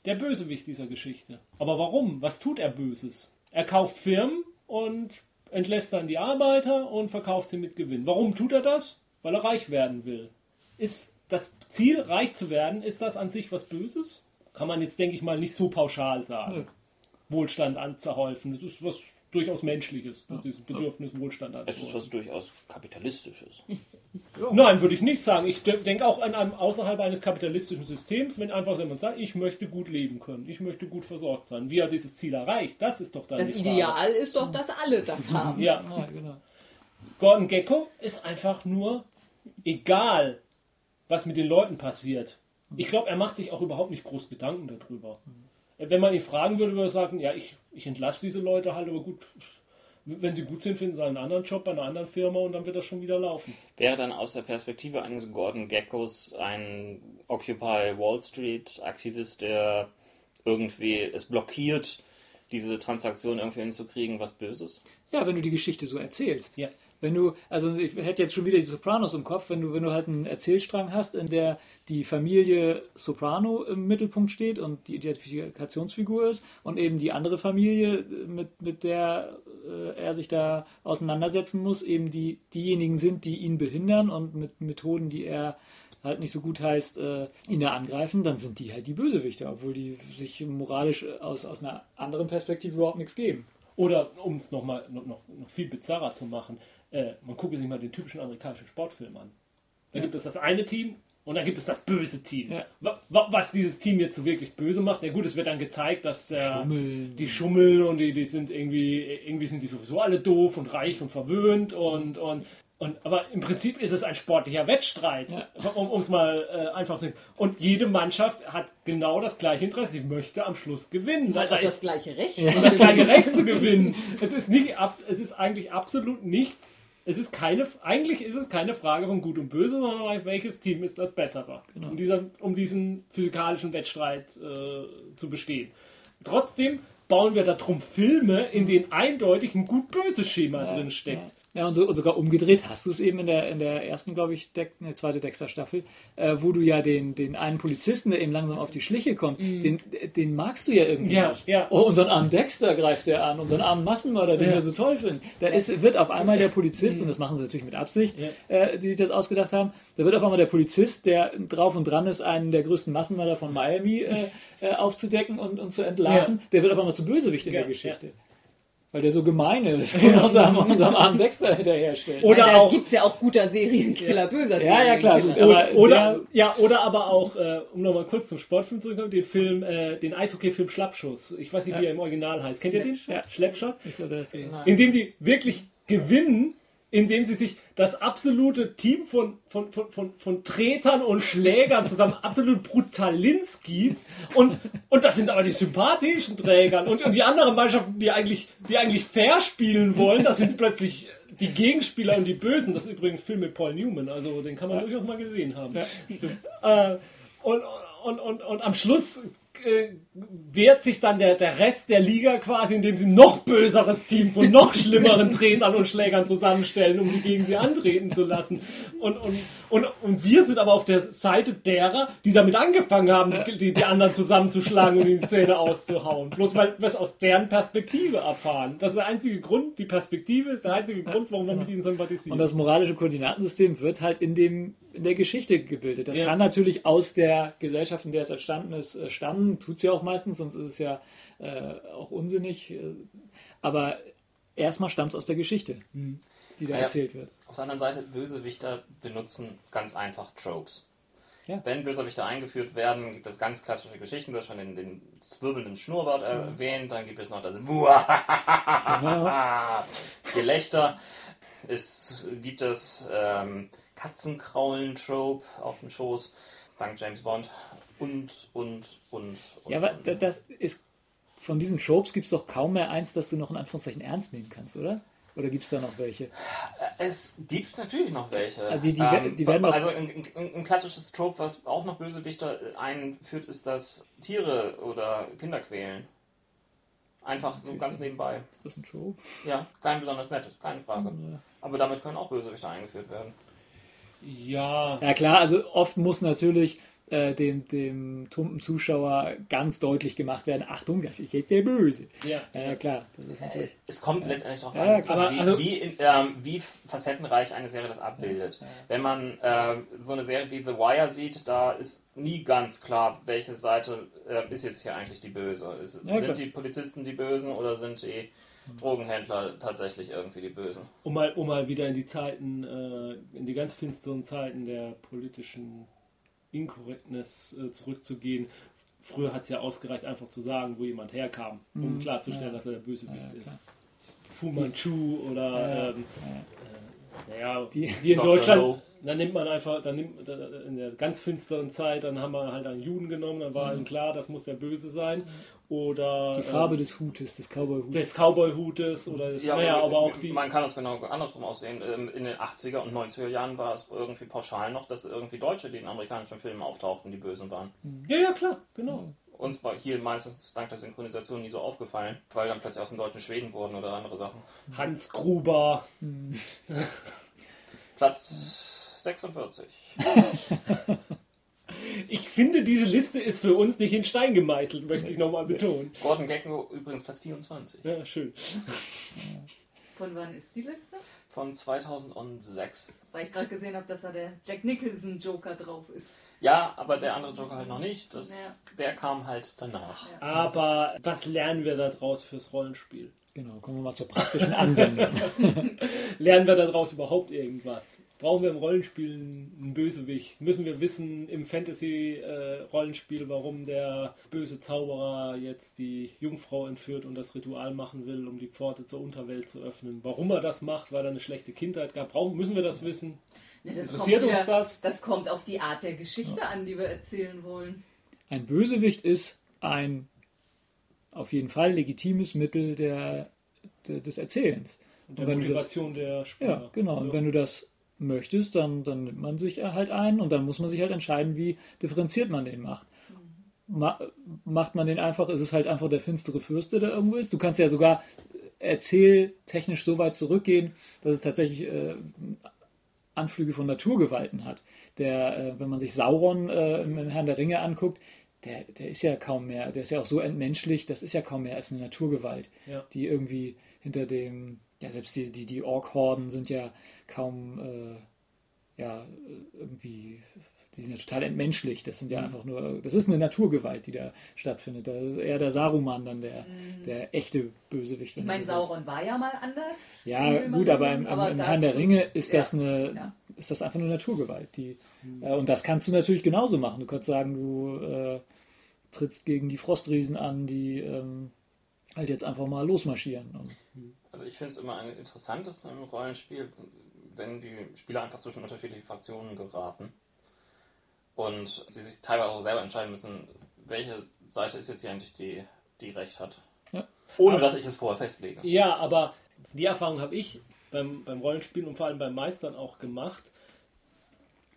der Bösewicht dieser Geschichte. Aber warum? Was tut er Böses? Er kauft Firmen und entlässt dann die Arbeiter und verkauft sie mit Gewinn. Warum tut er das? Weil er reich werden will. Ist das Ziel, reich zu werden, ist das an sich was Böses? Kann man jetzt, denke ich mal, nicht so pauschal sagen. Wohlstand anzuhäufen. Das ist was durchaus Menschliches, das dieses Bedürfnis, Wohlstand Es ist anzuhäufen. was durchaus Kapitalistisches. Nein, würde ich nicht sagen. Ich de- denke auch an einem außerhalb eines kapitalistischen Systems, wenn einfach jemand sagt, ich möchte gut leben können, ich möchte gut versorgt sein. Wie er dieses Ziel erreicht, das ist doch dann Das die Frage. Ideal ist doch, dass alle das haben. Ja, Ja, genau. Gordon Gecko ist einfach nur egal, was mit den Leuten passiert. Ich glaube, er macht sich auch überhaupt nicht groß Gedanken darüber. Wenn man ihn fragen würde, würde er sagen, ja, ich, ich entlasse diese Leute halt, aber gut, wenn sie gut sind, finden sie einen anderen Job bei einer anderen Firma und dann wird das schon wieder laufen. Wäre dann aus der Perspektive eines Gordon Geckos ein Occupy Wall Street Aktivist, der irgendwie es blockiert, diese Transaktion irgendwie hinzukriegen, was Böses? Ja, wenn du die Geschichte so erzählst. Ja. Wenn du, also ich hätte jetzt schon wieder die Sopranos im Kopf, wenn du, wenn du halt einen Erzählstrang hast, in der die Familie Soprano im Mittelpunkt steht und die Identifikationsfigur ist und eben die andere Familie, mit, mit der äh, er sich da auseinandersetzen muss, eben die, diejenigen sind, die ihn behindern und mit Methoden, die er halt nicht so gut heißt, äh, ihn da angreifen, dann sind die halt die Bösewichter, obwohl die sich moralisch aus, aus einer anderen Perspektive überhaupt nichts geben. Oder um es noch, mal, noch, noch, noch viel bizarrer zu machen, äh, man gucke sich mal den typischen amerikanischen Sportfilm an. Da Ja. gibt es das eine Team und dann gibt es das böse Team. Ja. Wa- wa- Was dieses Team jetzt so wirklich böse macht, ja gut, es wird dann gezeigt, dass der, Schummeln. die schummeln und die, die sind irgendwie, irgendwie sind die sowieso alle doof und reich und verwöhnt und, und, und aber im Prinzip ist es ein sportlicher Wettstreit, Ja. um es mal äh, einfach zu sagen. Und jede Mannschaft hat genau das gleiche Interesse, sie möchte am Schluss gewinnen. Hat da auch ist das gleiche Recht. und das gleiche Recht zu gewinnen. Es ist nicht, es ist eigentlich absolut nichts. Es ist keine, eigentlich ist es keine Frage von Gut und Böse, sondern welches Team ist das Bessere, Genau. um, dieser, um diesen physikalischen Wettstreit äh, zu bestehen. Trotzdem bauen wir darum Filme, in denen eindeutig ein Gut-Böse-Schema drin steckt. Ja. Und, so, und sogar umgedreht hast du es eben in der, in der ersten, glaube ich, Deck, eine zweite Dexter-Staffel, äh, wo du ja den, den einen Polizisten, der eben langsam auf die Schliche kommt, den, den magst du ja irgendwie Ja, nicht. ja. Oh, unseren armen Dexter greift der an, unseren armen Massenmörder, den Ja. wir so toll finden. Da ist, wird auf einmal der Polizist, und das machen sie natürlich mit Absicht, äh, die sich das ausgedacht haben, da wird auf einmal der Polizist, der drauf und dran ist, einen der größten Massenmörder von Miami äh, äh, aufzudecken und, und zu entlarven, der wird auf einmal zum Bösewicht in der Geschichte. Weil der so gemein ist und unserem, unserem armen Dexter hinterherstellt. Oder Weil da auch- gibt es ja auch guter Serienkiller, böser Ja, ja, klar, Serienkiller. gut, Oder, Aber oder, der- ja, oder aber auch, äh, um nochmal kurz zum Sportfilm zurückzukommen, den Film, äh, den Eishockey-Film Schlappschuss. Ich weiß nicht, wie er im Original heißt. Kennt ihr den? Ja. Schleppshot? Ich glaube, das ist Nein. Indem die wirklich gewinnen, indem sie sich das absolute Team von, von, von, von, von Tretern und Schlägern zusammen absolut Brutalinskis und, und das sind aber die sympathischen Trägern und, und die anderen Mannschaften, die eigentlich, die eigentlich fair spielen wollen, das sind plötzlich die Gegenspieler und die Bösen. Das ist übrigens ein Film mit Paul Newman, also den kann man durchaus mal gesehen haben. Äh, und, und, und, und am Schluss äh, wehrt sich dann der, der Rest der Liga quasi, indem sie ein noch böseres Team von noch schlimmeren Tretern und Schlägern zusammenstellen, um sie gegen sie antreten zu lassen. Und, und, und, und wir sind aber auf der Seite derer, die damit angefangen haben, die, die, anderen zusammenzuschlagen und die Zähne auszuhauen. Bloß weil wir es aus deren Perspektive erfahren. Das ist der einzige Grund, die Perspektive ist der einzige Grund, warum wir mit ihnen sympathisieren. Und das moralische Koordinatensystem wird halt in, dem, in der Geschichte gebildet. Das Ja. kann natürlich aus der Gesellschaft, in der es entstanden ist, äh, stammen. Tut es ja auch meistens, sonst ist es ja äh, auch unsinnig. äh, Aber erstmal stammt es aus der Geschichte, die da Ja. erzählt wird. Auf der anderen Seite, Bösewichter benutzen ganz einfach Tropes. Ja. Wenn Bösewichter eingeführt werden, gibt es ganz klassische Geschichten. Du hast schon den, den zwirbelnden Schnurrbart erwähnt. Dann gibt es noch das Genau. Gelächter. Es gibt das ähm, Katzenkraulen-Trope auf dem Schoß, dank James Bond. Und, und, und. und Ja, aber und. da- das ist. Von diesen Tropes gibt es doch kaum mehr eins, das du noch in Anführungszeichen ernst nehmen kannst, oder? Oder gibt es da noch welche? Es gibt natürlich noch welche. Also die- die we- die werden also ein, ein, ein klassisches Trope, was auch noch Bösewichter einführt, ist das Tiere oder Kinder quälen. Einfach so ganz nebenbei. Ist das ein Trope? Ja, kein besonders nettes, keine Frage. Aber damit können auch Bösewichter eingeführt werden. Ja, Ja klar, also oft muss natürlich äh, dem, dem tumpen Zuschauer ganz deutlich gemacht werden, Achtung, das ist jetzt der Böse. ja. Ja, klar. Natürlich, Es kommt letztendlich darauf Ja, an, klar. wie, also- wie, in, ähm, wie facettenreich eine Serie das abbildet. Wenn man ähm, so eine Serie wie The Wire sieht, da ist nie ganz klar, welche Seite äh, ist jetzt hier eigentlich die Böse. Ist, Ja, klar. sind die Polizisten die Bösen oder sind die Drogenhändler tatsächlich irgendwie die Bösen? Um mal, um mal wieder in die Zeiten, äh, in die ganz finsteren Zeiten der politischen Inkorrektness äh, zurückzugehen. Früher hat es ja ausgereicht, einfach zu sagen, wo jemand herkam, um Mhm. klarzustellen, Ja. dass er der Bösewicht Ja, ist. Fu Manchu oder Ja, ähm, äh, naja, Die- wie in Dr. Deutschland, No. dann nimmt man einfach, dann nimmt in der ganz finsteren Zeit, dann haben wir halt einen Juden genommen, dann war ihm klar, das muss der Böse sein. Oder die Farbe ähm, des Hutes, des Cowboy-Hutes. des Cowboy-Hutes oder des, Ja, naja, aber auch die. Man kann das genau andersrum aussehen. Ähm, In den 80er und 90er Jahren war es irgendwie pauschal noch, dass irgendwie Deutsche, die in amerikanischen Filmen auftauchten, die Bösen waren. Ja, ja, klar, genau. Uns war hier meistens dank der Synchronisation nie so aufgefallen, weil dann plötzlich aus dem Deutschen Schweden wurden oder andere Sachen. Hans Gruber. Platz 46. Ich finde, diese Liste ist für uns nicht in Stein gemeißelt, möchte ich nochmal betonen. Gordon Gecko übrigens Platz 24. Ja, schön. Von wann ist die Liste? Von 2006. Weil ich gerade gesehen habe, dass da der Jack Nicholson Joker drauf ist. Ja, aber der andere Joker halt noch nicht. Das, Ja. Der kam halt danach. Ja. Aber was lernen wir daraus fürs Rollenspiel? Genau, kommen wir mal zur praktischen Anwendung. Lernen wir daraus überhaupt irgendwas? Brauchen wir im Rollenspiel einen Bösewicht? Müssen wir wissen im Fantasy-Rollenspiel, warum der böse Zauberer jetzt die Jungfrau entführt und das Ritual machen will, um die Pforte zur Unterwelt zu öffnen? Warum er das macht, weil er eine schlechte Kindheit gab? Brauchen, müssen wir das wissen? Ne, das Interessiert kommt uns wieder- das? Das kommt auf die Art der Geschichte an, die wir erzählen wollen. Ein Bösewicht ist ein auf jeden Fall legitimes Mittel der, der, des Erzählens. Und der wenn du das- Motivation der Spieler. Ja, genau. Und wenn du das möchtest, dann, dann nimmt man sich halt ein und dann muss man sich halt entscheiden, wie differenziert man den macht. Ma macht man den einfach, ist es halt einfach der finstere Fürste, der irgendwo ist. Du kannst ja sogar erzähltechnisch so weit zurückgehen, dass es tatsächlich äh, Anflüge von Naturgewalten hat. Der, äh, wenn man sich Sauron äh, im, im Herrn der Ringe anguckt, der, der ist ja kaum mehr, der ist ja auch so entmenschlicht, das ist ja kaum mehr als eine Naturgewalt, Ja. die irgendwie hinter dem, ja selbst die, die, die Ork-Horden sind ja kaum, äh, ja, irgendwie die sind ja total entmenschlicht. Das sind ja einfach nur, das ist eine Naturgewalt, die da stattfindet. Da ist eher der Saruman dann der, der echte Bösewicht. Ich meine, Sauron war ja mal anders. Ja, gut, aber im, aber im Herrn der Ringe ist das Ja. eine, Ja. ist das einfach eine Naturgewalt. Die, äh, und das kannst du natürlich genauso machen. Du kannst sagen, du äh, trittst gegen die Frostriesen an, die ähm, halt jetzt einfach mal losmarschieren. Und, Also ich finde es immer ein interessantes im Rollenspiel, wenn die Spieler einfach zwischen unterschiedlichen Fraktionen geraten und sie sich teilweise auch selber entscheiden müssen, welche Seite ist jetzt hier eigentlich die, die Recht hat. Ja. Ohne Aber- dass ich es vorher festlege. Ja, aber die Erfahrung habe ich beim, beim Rollenspielen und vor allem beim Meistern auch gemacht,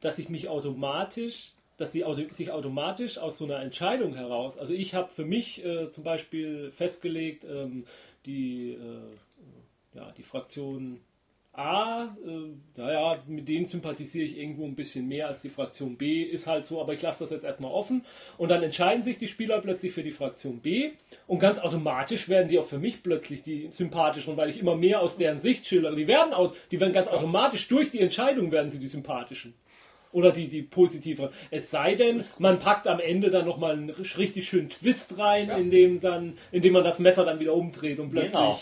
dass ich mich automatisch, dass sie auto, sich automatisch aus so einer Entscheidung heraus, also ich habe für mich äh, zum Beispiel festgelegt, ähm, die, äh, ja, die Fraktion A, äh, naja, mit denen sympathisiere ich irgendwo ein bisschen mehr als die Fraktion B, ist halt so, aber ich lasse das jetzt erstmal offen. Und dann entscheiden sich die Spieler plötzlich für die Fraktion B und ganz automatisch werden die auch für mich plötzlich die sympathischen, weil ich immer mehr aus deren Sicht schildere. Die werden, au- die werden ganz automatisch durch die Entscheidung werden sie die sympathischen. Oder die, die positiveren. Es sei denn, man packt am Ende dann nochmal einen richtig schönen Twist rein, Ja. indem, dann, indem man das Messer dann wieder umdreht und plötzlich. Genau.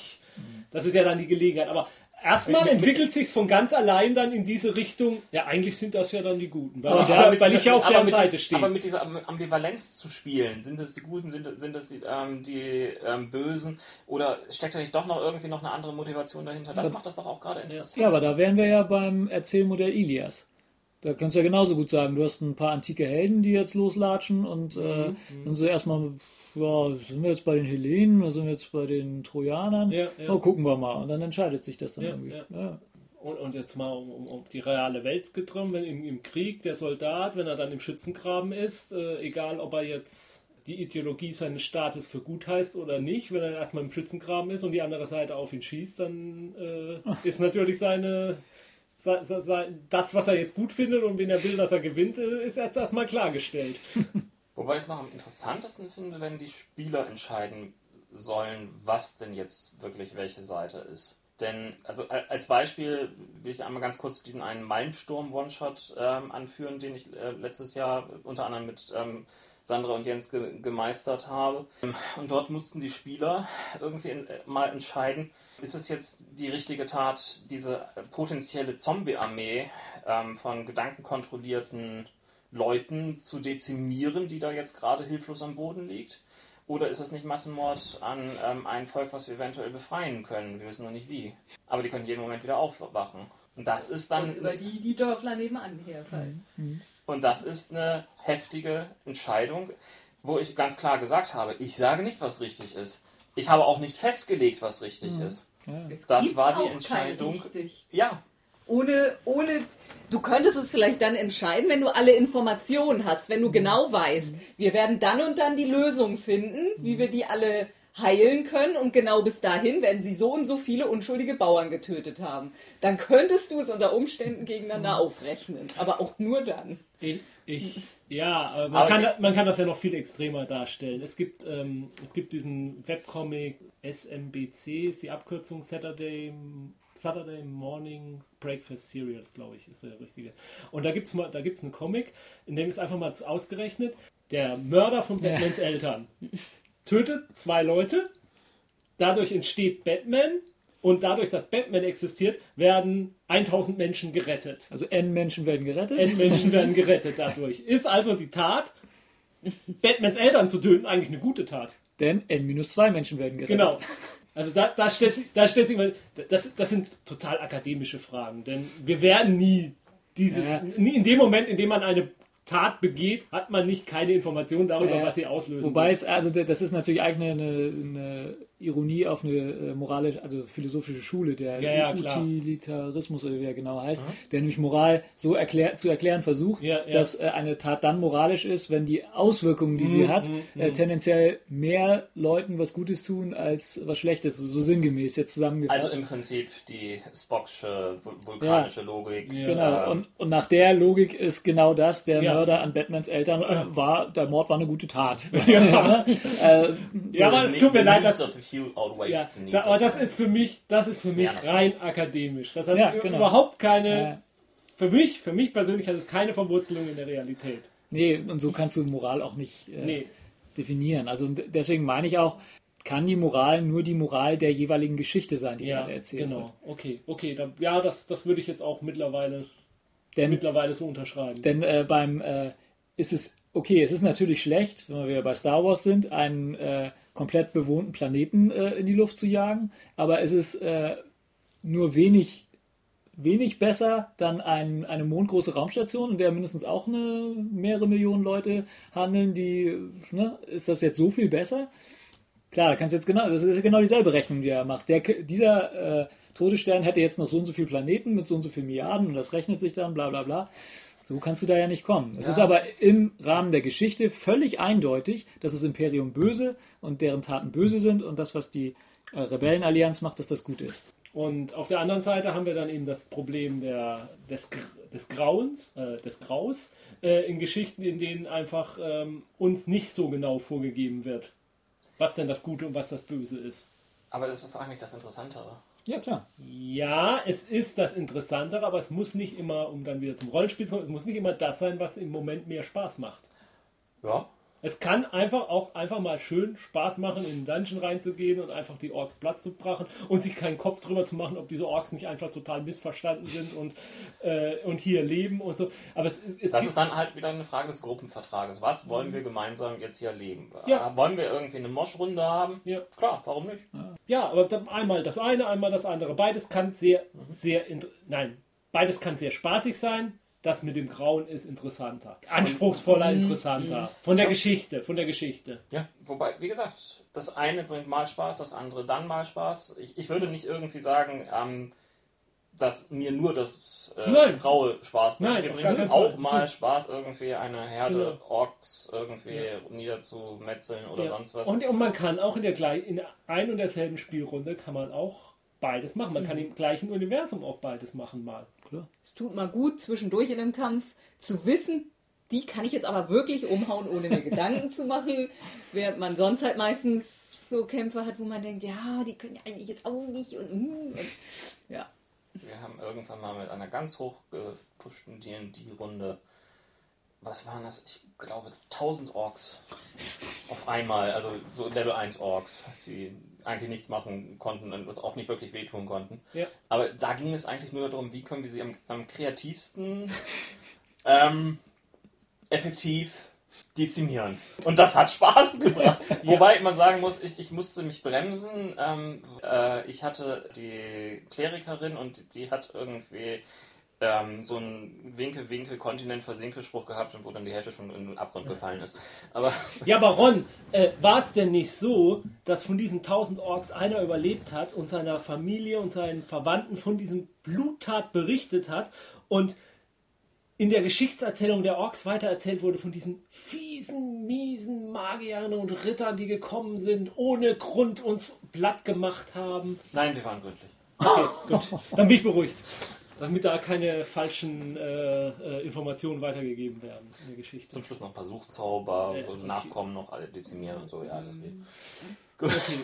Das ist ja dann die Gelegenheit. Aber erstmal entwickelt sich von ganz allein dann in diese Richtung. Ja, eigentlich sind das ja dann die Guten. Weil, Aber ich, ja, weil, dieser- ich ja auf deren mit, Seite stehe. Aber mit dieser Am- Ambivalenz zu spielen, sind es die Guten, sind, sind es die, ähm, die ähm, Bösen oder steckt da nicht doch noch irgendwie noch eine andere Motivation dahinter? Das Aber- macht das doch auch gerade interessant. ja, aber da wären wir ja beim Erzählmodell Ilias. Da kannst du ja genauso gut sagen, du hast ein paar antike Helden, die jetzt loslatschen und äh, dann so erstmal, ja, sind wir jetzt bei den Hellenen oder sind wir jetzt bei den Trojanern? Ja, ja. Oh, gucken wir mal. Und dann entscheidet sich das dann Ja, irgendwie. ja. Und, und jetzt mal um, um, um die reale Welt wenn im, im Krieg der Soldat, wenn er dann im Schützengraben ist, äh, egal ob er jetzt die Ideologie seines Staates für gut heißt oder nicht, wenn er erstmal im Schützengraben ist und die andere Seite auf ihn schießt, dann äh, ist natürlich seine se- se- se- das, was er jetzt gut findet und wen er will, dass er gewinnt, äh, ist jetzt erstmal klargestellt. Wobei ich es noch am interessantesten finde, wenn die Spieler entscheiden sollen, was denn jetzt wirklich welche Seite ist. Denn, also als Beispiel will ich einmal ganz kurz diesen einen Malmsturm-One-Shot ähm, anführen, den ich äh, letztes Jahr unter anderem mit ähm, Sandra und Jens ge gemeistert habe. Und dort mussten die Spieler irgendwie in, äh, mal entscheiden, ist es jetzt die richtige Tat, diese äh, potenzielle Zombie-Armee ähm, von gedankenkontrollierten Leuten zu dezimieren, die da jetzt gerade hilflos am Boden liegt? Oder ist es nicht Massenmord an ähm, ein Volk, was wir eventuell befreien können? Wir wissen noch nicht wie. Aber die können jeden Moment wieder aufwachen. Und das ist dann Und über die, die Dörfler nebenan herfallen. und das ist eine heftige Entscheidung, wo ich ganz klar gesagt habe, ich sage nicht, was richtig ist. Ich habe auch nicht festgelegt, was richtig ist. Es Das gibt war die Entscheidung. Richtig. Ja, Ohne, ohne, du könntest es vielleicht dann entscheiden, wenn du alle Informationen hast, wenn du genau weißt, wir werden dann und dann die Lösung finden, wie wir die alle heilen können und genau bis dahin werden sie so und so viele unschuldige Bauern getötet haben. Dann könntest du es unter Umständen gegeneinander aufrechnen, aber auch nur dann. Ich, ich, ja, aber man, kann, man kann das ja noch viel extremer darstellen. Es gibt, ähm, es gibt diesen Webcomic SMBC, ist die Abkürzung Saturday, Saturday Morning Breakfast Cereals, glaube ich, ist der richtige. Und da gibt es da gibt's einen Comic, in dem ist einfach mal ausgerechnet, der Mörder von Ja. Batmans Eltern tötet zwei Leute, dadurch entsteht Batman und dadurch, dass Batman existiert, werden 1000 Menschen gerettet. Also N-Menschen werden gerettet. N-Menschen werden gerettet dadurch. Ist also die Tat, Batmans Eltern zu töten, eigentlich eine gute Tat. Denn N-2 Menschen werden gerettet. Genau. Also da, da, stellt, sich- da stellt sich mal, das, das sind total akademische Fragen, denn wir werden nie diese, Ja. nie in dem Moment, in dem man eine Tat begeht, hat man nicht keine Informationen darüber, Ja. was sie auslösen. Wobei wird. es, also das ist natürlich eigentlich eine, eine Ironie auf eine äh, moralische, also philosophische Schule, der Ja, ja. Utilitarismus oder wie er genau heißt, der nämlich Moral so erklär, zu erklären versucht, Ja, ja. dass äh, eine Tat dann moralisch ist, wenn die Auswirkungen, die sie Mhm, hat, mhm, äh, mhm. tendenziell mehr Leuten was Gutes tun als was Schlechtes, so, so sinngemäß jetzt zusammengefasst. also im Prinzip die Spocksche vul- vulkanische Logik. Ja. Genau, ähm, und, und nach der Logik ist genau das, der Ja. Mörder an Batmans Eltern äh, war, der Mord war eine gute Tat. Ja. äh, Ja, aber es tut mir leid, dass, few outweighs ja, the needs da, aber das ist für mich, das ist für mich Ja, das rein akademisch. Das hat Ja, genau. überhaupt keine für mich, für mich persönlich hat es keine Verwurzelung in der Realität. Nee, und so kannst du Moral auch nicht äh, Nee. definieren. Also deswegen meine ich auch, kann die Moral nur die Moral der jeweiligen Geschichte sein, die Ja, gerade erzählt genau. wird. Okay, okay. Da, ja, das, das würde ich jetzt auch mittlerweile, Denn, mittlerweile so unterschreiben. denn äh, beim äh, ist es okay, es ist natürlich schlecht, wenn wir wieder bei Star Wars sind, einen äh, komplett bewohnten Planeten äh, in die Luft zu jagen, aber es ist äh, nur wenig wenig besser dann ein, eine mondgroße Raumstation, in der mindestens auch eine, mehrere Millionen Leute handeln, die, ne, ist das jetzt so viel besser? Klar, da kannst jetzt genau, das ist genau dieselbe Rechnung, die du ja machst. Der, dieser äh, Todesstern hätte jetzt noch so und so viele Planeten mit so und so vielen Milliarden und das rechnet sich dann, bla bla bla. So kannst du da ja nicht kommen. Es ist aber im Rahmen der Geschichte völlig eindeutig, dass das Imperium böse und deren Taten böse sind und das, was die äh, Rebellenallianz macht, dass das gut ist. Und auf der anderen Seite haben wir dann eben das Problem der, des, des Grauens, äh, des Graus, äh, in Geschichten, in denen einfach ähm, uns nicht so genau vorgegeben wird, was denn das Gute und was das Böse ist. Aber das ist doch eigentlich das Interessantere. Ja, klar. Ja, es ist das Interessantere, aber es muss nicht immer, um dann wieder zum Rollenspiel zu kommen, es muss nicht immer das sein, was im Moment mehr Spaß macht. Ja. Es kann einfach auch einfach mal schön Spaß machen, in den Dungeon reinzugehen und einfach die Orks Platz zu brachen und sich keinen Kopf drüber zu machen, ob diese Orks nicht einfach total missverstanden sind und, äh, und hier leben und so. Aber es, es, es Das ist dann halt wieder eine Frage des Gruppenvertrages. Was wollen wir gemeinsam jetzt hier leben? Ja. Äh, Wollen wir irgendwie eine Moschrunde haben? Ja. Klar, warum nicht? Ja, aber einmal das eine, einmal das andere. Beides kann sehr, sehr, int- nein, beides kann sehr spaßig sein. Das mit dem Grauen ist interessanter. Anspruchsvoller, interessanter. Von der Geschichte, von der Geschichte. Ja. Wobei, wie gesagt, das eine bringt mal Spaß, das andere dann mal Spaß. Ich, ich würde nicht irgendwie sagen, ähm, dass mir nur das äh, Nein. Graue Spaß bringt. Nein, mir bringt es auch Fall. mal Spaß, irgendwie eine Herde Genau. Orks irgendwie niederzumetzeln oder Ja. sonst was. Und, und man kann auch in der in ein und derselben Spielrunde kann man auch beides machen. Man kann im gleichen Universum auch beides machen mal. Klar. Es tut mal gut, zwischendurch in einem Kampf zu wissen, die kann ich jetzt aber wirklich umhauen, ohne mir Gedanken zu machen. Während man sonst halt meistens so Kämpfe hat, wo man denkt, ja, die können ja eigentlich jetzt auch nicht und, mm, und ja. Wir haben irgendwann mal mit einer ganz hochgepushten D&D-Runde, was waren das? Ich glaube 1000 Orks auf einmal, also so Level 1 Orks, die eigentlich nichts machen konnten und uns auch nicht wirklich wehtun konnten. Ja. Aber da ging es eigentlich nur darum, wie können wir sie am, am kreativsten ähm, effektiv dezimieren. Und das hat Spaß gebracht. Wobei man sagen muss, ich, ich musste mich bremsen. Ähm, äh, ich hatte die Klerikerin und die hat irgendwie ähm, so einen Winkel-Winkel-Kontinent-Versinkelspruch gehabt, wo dann die Hälfte schon in den Abgrund gefallen ist. Aber Ja, aber Ron, äh, war es denn nicht so, dass von diesen 1000 Orks einer überlebt hat und seiner Familie und seinen Verwandten von diesem Bluttat berichtet hat und in der Geschichtserzählung der Orks weitererzählt wurde von diesen fiesen, miesen Magiern und Rittern, die gekommen sind, ohne Grund uns platt gemacht haben? nein, wir waren gründlich. Okay, gut. Dann bin ich beruhigt. Damit da keine falschen äh, äh, Informationen weitergegeben werden in der Geschichte. Zum Schluss noch ein paar Suchzauber, Äh, okay. Nachkommen noch alle dezimieren und so, ja, das geht. Okay.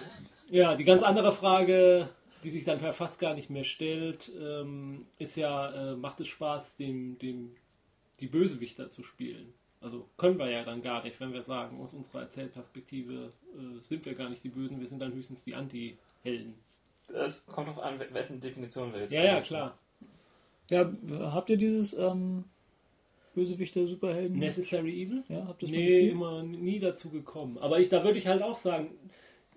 Ja, die ganz andere Frage, die sich dann fast gar nicht mehr stellt, ähm, ist ja, äh, macht es Spaß, dem, dem, die Bösewichter zu spielen? Also können wir ja dann gar nicht, wenn wir sagen, aus unserer Erzählperspektive äh, sind wir gar nicht die Bösen, wir sind dann höchstens die Anti-Helden. Es kommt drauf an, wessen Definition wir jetzt Ja, ja, klar. Ja, habt ihr dieses ähm, Bösewichter Superhelden? Necessary Evil? Ja, habt ihr Nee, immer nie dazu gekommen. Aber ich, da würde ich halt auch sagen,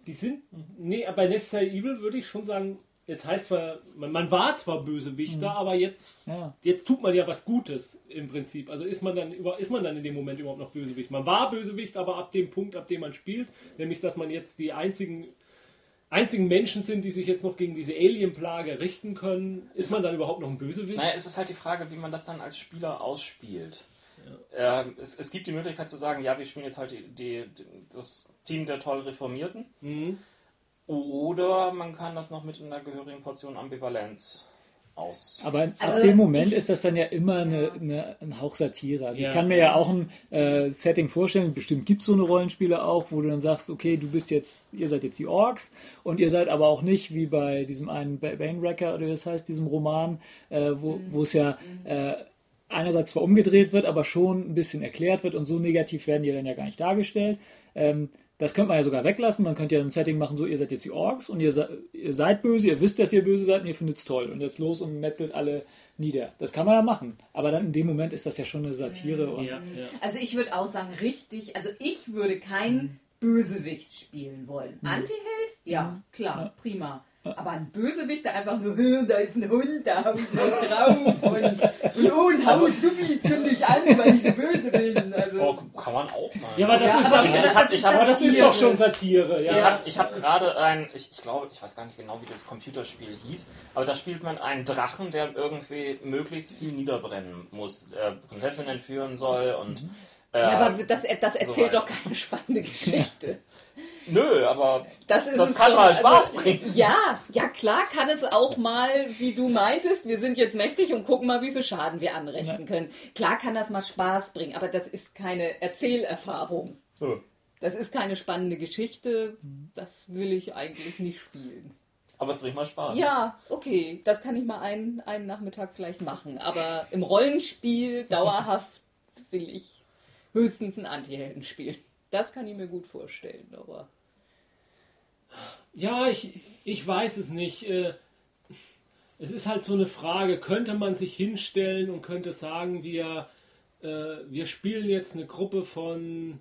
die sind. Nee, bei Necessary Evil würde ich schon sagen, es heißt zwar, man, man war zwar Bösewichter, aber jetzt, Ja. jetzt tut man ja was Gutes im Prinzip. Also ist man dann über, ist man dann in dem Moment überhaupt noch Bösewicht. Man war Bösewicht, aber ab dem Punkt, ab dem man spielt, nämlich dass man jetzt die einzigen einzigen Menschen sind, die sich jetzt noch gegen diese Alien-Plage richten können, ist man dann überhaupt noch ein Bösewicht? Naja, es ist halt die Frage, wie man das dann als Spieler ausspielt. Ähm, es, es gibt die Möglichkeit zu sagen, ja, wir spielen jetzt halt die, die, das Team der toll Reformierten. Mhm. Oder man kann das noch mit einer gehörigen Portion Ambivalenz aus. Aber ab Also dem Moment ich- ist das dann ja immer eine, eine, ein Hauch Satire. Also Ja. ich kann mir ja auch ein äh, Setting vorstellen, bestimmt gibt es so eine Rollenspiele auch, wo du dann sagst, okay, du bist jetzt, ihr seid jetzt die Orks und ihr seid aber auch nicht wie bei diesem einen Ba- Banewrecker oder wie das heißt, diesem Roman, äh, wo, Mhm. wo es ja äh, einerseits zwar umgedreht wird, aber schon ein bisschen erklärt wird und so negativ werden die dann ja gar nicht dargestellt. Ähm, das könnte man ja sogar weglassen. Man könnte ja ein Setting machen, so ihr seid jetzt die Orks und ihr, se ihr seid böse, ihr wisst, dass ihr böse seid und ihr findet es toll. Und jetzt los und metzelt alle nieder. Das kann man ja machen. Aber dann in dem Moment ist das ja schon eine Satire. Und Ja, ja. Also ich würde auch sagen, richtig, also ich würde kein Bösewicht spielen wollen. Antiheld? Ja, klar, prima. Aber ein Bösewicht, der einfach nur, "Hm, da ist ein Hund, da ich noch drauf und, und oh, ein Haus, Subi, zünd dich an, weil ich so böse bin. Also, Oh, kann man auch mal. Ja, aber das Ja, ist aber doch, wie gesagt, ich hab- das ich ist hab- aber das ist Satire. doch schon Satire. Ja. Ich Ja. habe ich hab gerade ein, ich, ich glaube, ich weiß gar nicht genau, wie das Computerspiel hieß, aber da spielt man einen Drachen, der irgendwie möglichst viel niederbrennen muss, äh, Prinzessin entführen soll und. Äh, ja, aber das, das erzählt so doch keine spannende Geschichte. Nö, aber Das, Das kann doch. mal Spaß also, bringen. Ja, ja klar kann es auch mal, wie du meintest, wir sind jetzt mächtig und gucken mal, wie viel Schaden wir anrichten können. Klar kann das mal Spaß bringen, aber das ist keine Erzählerfahrung. nö. Das ist keine spannende Geschichte. Das will ich eigentlich nicht spielen. aber es bringt mal Spaß. Ja, okay, das kann ich mal einen, einen Nachmittag vielleicht machen. Aber im Rollenspiel dauerhaft will ich höchstens einen Antihelden spielen. Das kann ich mir gut vorstellen, aber. Ja, ich, ich weiß es nicht. Äh, Es ist halt so eine Frage, könnte man sich hinstellen und könnte sagen, wir, äh, wir spielen jetzt eine Gruppe von,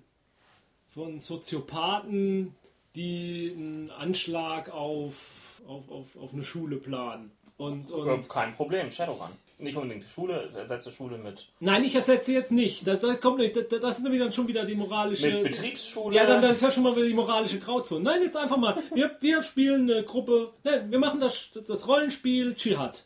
von Soziopathen, die einen Anschlag auf, auf, auf, auf eine Schule planen. Und, und Äh, Kein Problem, Shadowrun. Nicht unbedingt die Schule, ersetze Schule mit, Nein, ich ersetze jetzt nicht. Das, das kommt nicht. Das, das ist nämlich dann schon wieder die moralische. mit Betriebsschule. Ja, dann, dann ist ja schon mal wieder die moralische Grauzone. Nein, jetzt einfach mal. Wir, wir spielen eine Gruppe. Nein, wir machen das, das Rollenspiel Dschihad.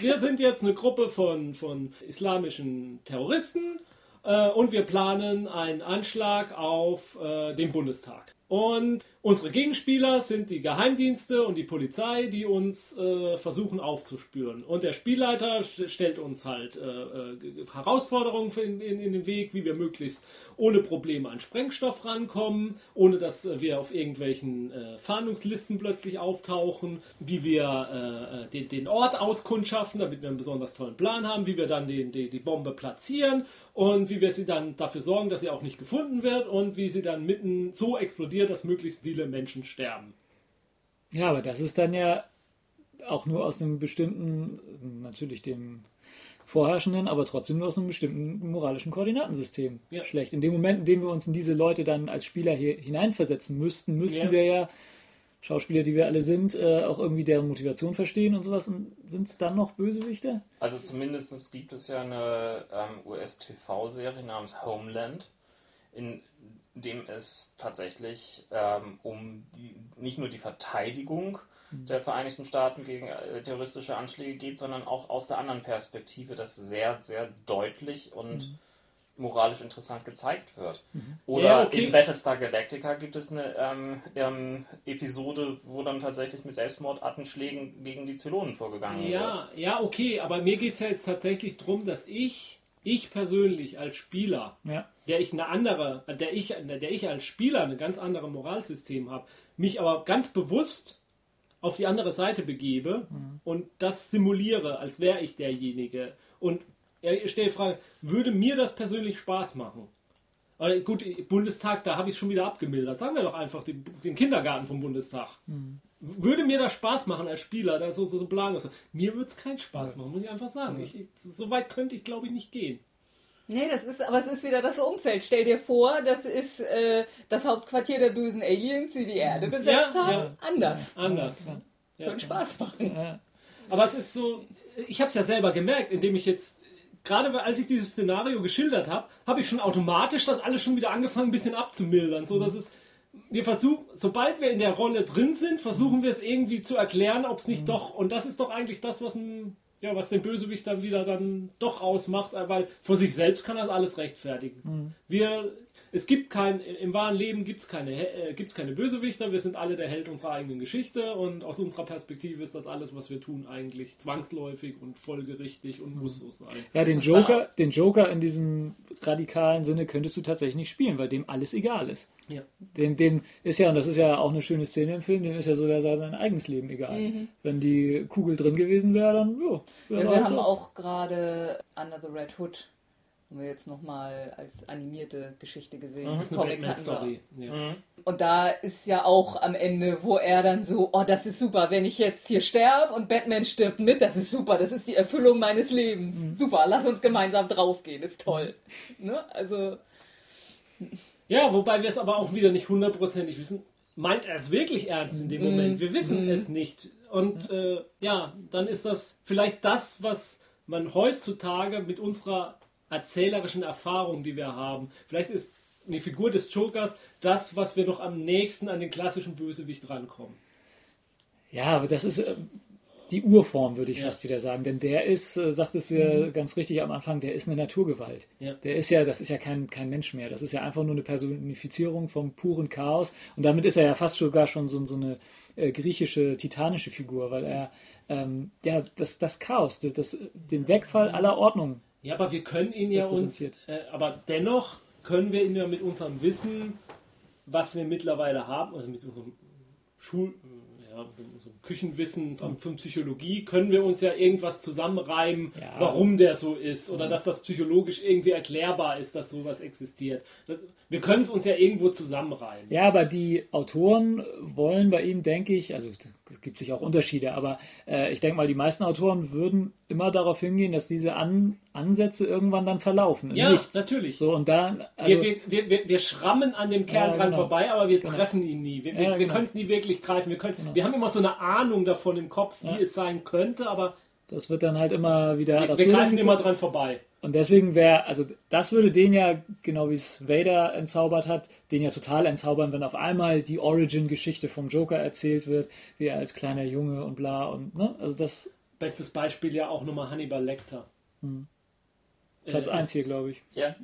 Wir sind jetzt eine Gruppe von, von islamischen Terroristen äh, und wir planen einen Anschlag auf äh, den Bundestag. Und unsere Gegenspieler sind die Geheimdienste und die Polizei, die uns äh, versuchen aufzuspüren. Und der Spielleiter st- stellt uns halt äh, äh, Herausforderungen in, in, in den Weg, wie wir möglichst ohne Probleme an Sprengstoff rankommen, ohne dass äh, wir auf irgendwelchen äh, Fahndungslisten plötzlich auftauchen, wie wir äh, den, den Ort auskundschaften, damit wir einen besonders tollen Plan haben, wie wir dann den, die, die Bombe platzieren und wie wir sie dann dafür sorgen, dass sie auch nicht gefunden wird und wie sie dann mitten so explodiert, dass möglichst viele Menschen sterben. Ja, aber das ist dann ja auch nur aus einem bestimmten, natürlich dem vorherrschenden, aber trotzdem nur aus einem bestimmten moralischen Koordinatensystem Ja. schlecht. In dem Moment, in dem wir uns in diese Leute dann als Spieler hier hineinversetzen müssten, müssten Ja. wir ja Schauspieler, die wir alle sind, äh, auch irgendwie deren Motivation verstehen und sowas. Sind es dann noch Bösewichte? Also zumindest gibt es ja eine ähm, US-TV-Serie namens Homeland, in dem es tatsächlich ähm, um die, nicht nur die Verteidigung der Vereinigten Staaten gegen äh, terroristische Anschläge geht, sondern auch aus der anderen Perspektive, das sehr, sehr deutlich und moralisch interessant gezeigt wird. Oder Ja, okay. in Battlestar Galactica gibt es eine ähm, ähm, Episode, wo dann tatsächlich mit Selbstmordattenschlägen gegen die Zylonen vorgegangen wird. Ja, ja, okay, aber mir geht es ja jetzt tatsächlich darum, dass ich, ich persönlich als Spieler, Ja. der ich eine andere, der ich, der ich als Spieler ein ganz anderes Moralsystem habe, mich aber ganz bewusst auf die andere Seite begebe und das simuliere, als wäre ich derjenige. Und ich stelle die Frage, würde mir das persönlich Spaß machen? Aber gut, Bundestag, da habe ich schon wieder abgemildert. Sagen wir doch einfach den, den Kindergarten vom Bundestag. Würde mir das Spaß machen als Spieler, da so, so, so planen. Also, mir würde es keinen Spaß machen, muss ich einfach sagen. Ich, ich, so weit könnte ich, glaube ich, nicht gehen. Nee, das ist, aber es ist wieder das Umfeld. Stell dir vor, das ist äh, das Hauptquartier der bösen Aliens, die die Erde besetzt Ja, haben. ja. Anders. Anders. Ja. Könnte Spaß machen. Ja. Aber es ist so, ich habe es ja selber gemerkt, indem ich jetzt, gerade als ich dieses Szenario geschildert habe, habe ich schon automatisch das alles schon wieder angefangen, ein bisschen abzumildern. So dass es, wir versuchen, sobald wir in der Rolle drin sind, versuchen wir es irgendwie zu erklären, ob es nicht doch, und das ist doch eigentlich das, was ein, ja, was den Bösewicht dann wieder dann doch ausmacht, weil vor sich selbst kann das alles rechtfertigen. Wir, es gibt kein, im wahren Leben gibt es keine, äh, gibt's keine Bösewichter, wir sind alle der Held unserer eigenen Geschichte und aus unserer Perspektive ist das alles, was wir tun, eigentlich zwangsläufig und folgerichtig und muss so sein. Ja, den Joker, den Joker in diesem radikalen Sinne könntest du tatsächlich nicht spielen, weil dem alles egal ist. Ja. Dem, dem ist ja, und das ist ja auch eine schöne Szene im Film, dem ist ja sogar sein eigenes Leben egal. Wenn die Kugel drin gewesen wäre, dann, jo, wär Ja, wir haben so. auch gerade Under the Red Hood, haben wir jetzt nochmal als animierte Geschichte gesehen. Das ist eine. Batman-Story. Ja. Und da ist ja auch am Ende, wo er dann so, oh, das ist super, wenn ich jetzt hier sterbe und Batman stirbt mit, das ist super, das ist die Erfüllung meines Lebens. Super, lass uns gemeinsam draufgehen, ist toll. Ne? Also, Ja, wobei wir es aber auch wieder nicht hundertprozentig wissen. Meint er es wirklich ernst in dem Moment? Wir wissen es nicht. Und äh, ja, dann ist das vielleicht das, was man heutzutage mit unserer erzählerischen Erfahrung, die wir haben, vielleicht ist die Figur des Jokers das, was wir noch am nächsten an den klassischen Bösewicht rankommen. Ja, aber das ist äh, die Urform, würde ich Ja. fast wieder sagen. Denn der ist, äh, sagtest du ja ganz richtig am Anfang, der ist eine Naturgewalt. Ja. Der ist ja, das ist ja kein, kein Mensch mehr. Das ist ja einfach nur eine Personifizierung vom puren Chaos. Und damit ist er ja fast sogar schon so, so eine äh, griechische, titanische Figur, weil er ähm, ja das, das Chaos, das, das, den Wegfall aller Ordnung. Ja, aber wir können ihn ja uns, äh, aber dennoch können wir ihn ja mit unserem Wissen, was wir mittlerweile haben, also mit unserem Schul, ja, mit unserem Küchenwissen von, von Psychologie, können wir uns ja irgendwas zusammenreimen, Ja. warum der so ist oder dass das psychologisch irgendwie erklärbar ist, dass sowas existiert. Wir können es uns ja irgendwo zusammenreimen. Ja, aber die Autoren wollen bei ihm, denke ich, also es gibt sicher auch Unterschiede, aber äh, ich denke mal, die meisten Autoren würden immer darauf hingehen, dass diese An Ansätze irgendwann dann verlaufen. Ja, nichts. natürlich. So, und dann, also, wir, wir, wir, wir schrammen an dem Kern Ja, dran genau. vorbei, aber wir Genau. treffen ihn nie. Wir, Ja, genau. können es nie wirklich greifen. Wir, können, wir haben immer so eine Ahnung davon im Kopf, wie Ja. es sein könnte, aber das wird dann halt immer wieder wir, greifen immer dran vorbei. Und deswegen wäre, also das würde den ja, genau wie es Vader entzaubert hat, den ja total entzaubern, wenn auf einmal die Origin-Geschichte vom Joker erzählt wird, wie er als kleiner Junge und bla und, ne, also das, Bestes Beispiel ja auch nochmal Hannibal Lecter. Platz Äh, 1 hier, glaube ich. Ja.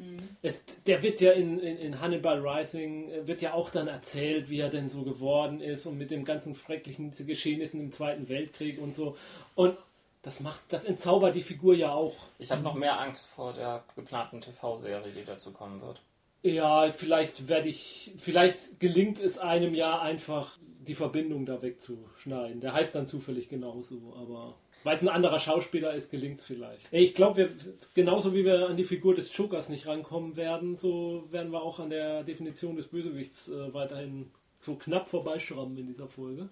Es, der wird ja in, in, in Hannibal Rising, äh, wird ja auch dann erzählt, wie er denn so geworden ist und mit dem ganzen schrecklichen Geschehnissen im Zweiten Weltkrieg und so. Und das macht, das entzaubert die Figur ja auch. Ich habe noch mehr Angst vor der geplanten TV-Serie, die dazu kommen wird. Ja, vielleicht werde ich, vielleicht gelingt es einem ja einfach, die Verbindung da wegzuschneiden. Der heißt dann zufällig genauso, aber weil es ein anderer Schauspieler ist, gelingt es vielleicht. Ich glaube, wir, genauso wie wir an die Figur des Jokers nicht rankommen werden, so werden wir auch an der Definition des Bösewichts äh, weiterhin so knapp vorbeischrammen in dieser Folge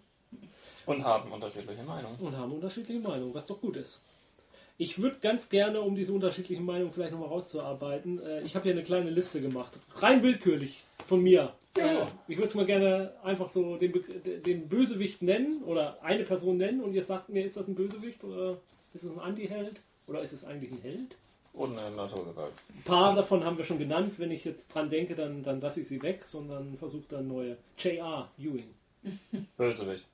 Und haben unterschiedliche Meinungen. und haben unterschiedliche Meinungen, was doch gut ist. Ich würde ganz gerne, um diese unterschiedlichen Meinungen vielleicht nochmal rauszuarbeiten, äh, ich habe hier eine kleine Liste gemacht. Rein willkürlich von mir. Ja. Äh, ich würde es mal gerne einfach so den, Be- den Bösewicht nennen oder eine Person nennen und ihr sagt mir, ist das ein Bösewicht oder ist es ein Anti-Held oder ist es eigentlich ein Held? Und eine Naturgewalt. Ein paar davon haben wir schon genannt. Wenn ich jetzt dran denke, dann, dann lasse ich sie weg, sondern versuche dann neue. J.R. Ewing. Bösewicht.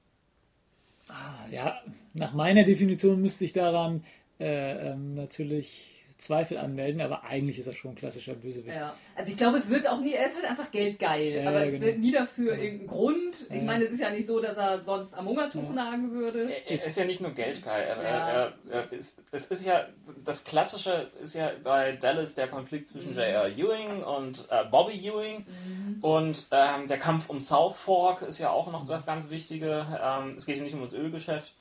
Ah, Ja, nach meiner Definition müsste ich daran äh, ähm, natürlich Zweifel anmelden, aber eigentlich ist er schon ein klassischer Bösewicht. Ja. Also ich glaube, es wird auch nie, er ist halt einfach geldgeil, Ja, aber ja, es genau. wird nie dafür irgendeinen Grund. Ich Ja. meine, es ist ja nicht so, dass er sonst am Hungertuch nagen würde. Es ist ja nicht nur geldgeil. Er, Ja. er, er ist, es ist ja, das Klassische ist ja bei Dallas der Konflikt zwischen J.R. Ewing und äh, Bobby Ewing. Und ähm, der Kampf um South Fork ist ja auch noch das ganz Wichtige. Ähm, es geht ja nicht um das Ölgeschäft.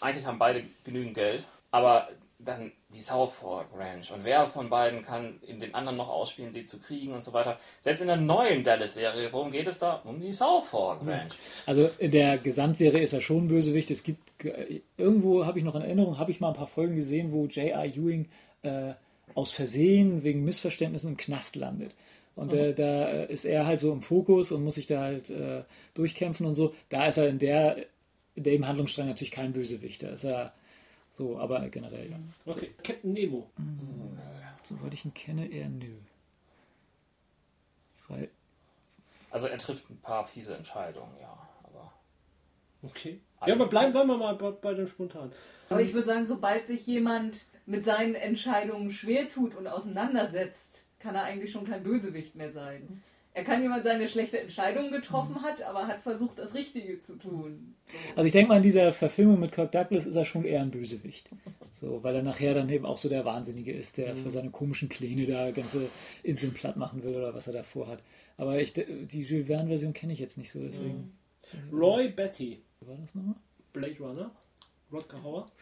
Eigentlich haben beide genügend Geld. Aber dann die South Fork Ranch. Und wer von beiden kann in den anderen noch ausspielen, sie zu kriegen und so weiter. Selbst in der neuen Dallas-Serie, worum geht es da? Um die South Fork Ranch. Also in der Gesamtserie ist er schon Bösewicht. Es gibt irgendwo habe ich noch in Erinnerung, habe ich mal ein paar Folgen gesehen, wo J.R. Ewing äh, aus Versehen wegen Missverständnissen im Knast landet. Und äh, da äh, ist er halt so im Fokus und muss sich da halt äh, durchkämpfen und so. Da ist er in der in dem Handlungsstrang natürlich kein Bösewicht. Da ist er so, aber generell ja. Okay. Captain Nemo. Soweit ich ihn kenne, eher nö. Weil Also er trifft ein paar fiese Entscheidungen, ja. Aber Okay. Ja, aber bleiben, bleiben wir mal bei, bei dem Spontan. Aber ich würde sagen, sobald sich jemand mit seinen Entscheidungen schwer tut und auseinandersetzt, kann er eigentlich schon kein Bösewicht mehr sein. Er kann jemand sein, der schlechte Entscheidungen getroffen hat, aber hat versucht, das Richtige zu tun. Also ich denke mal, in dieser Verfilmung mit Kirk Douglas ist er schon eher ein Bösewicht. So, weil er nachher dann eben auch so der Wahnsinnige ist, der für seine komischen Pläne da ganze Inseln platt machen will oder was er da vorhat. Aber ich, die Jules Verne-Version kenne ich jetzt nicht so, deswegen. Roy Betty, Wie war das nochmal? Blade Runner, Rodger Hauer.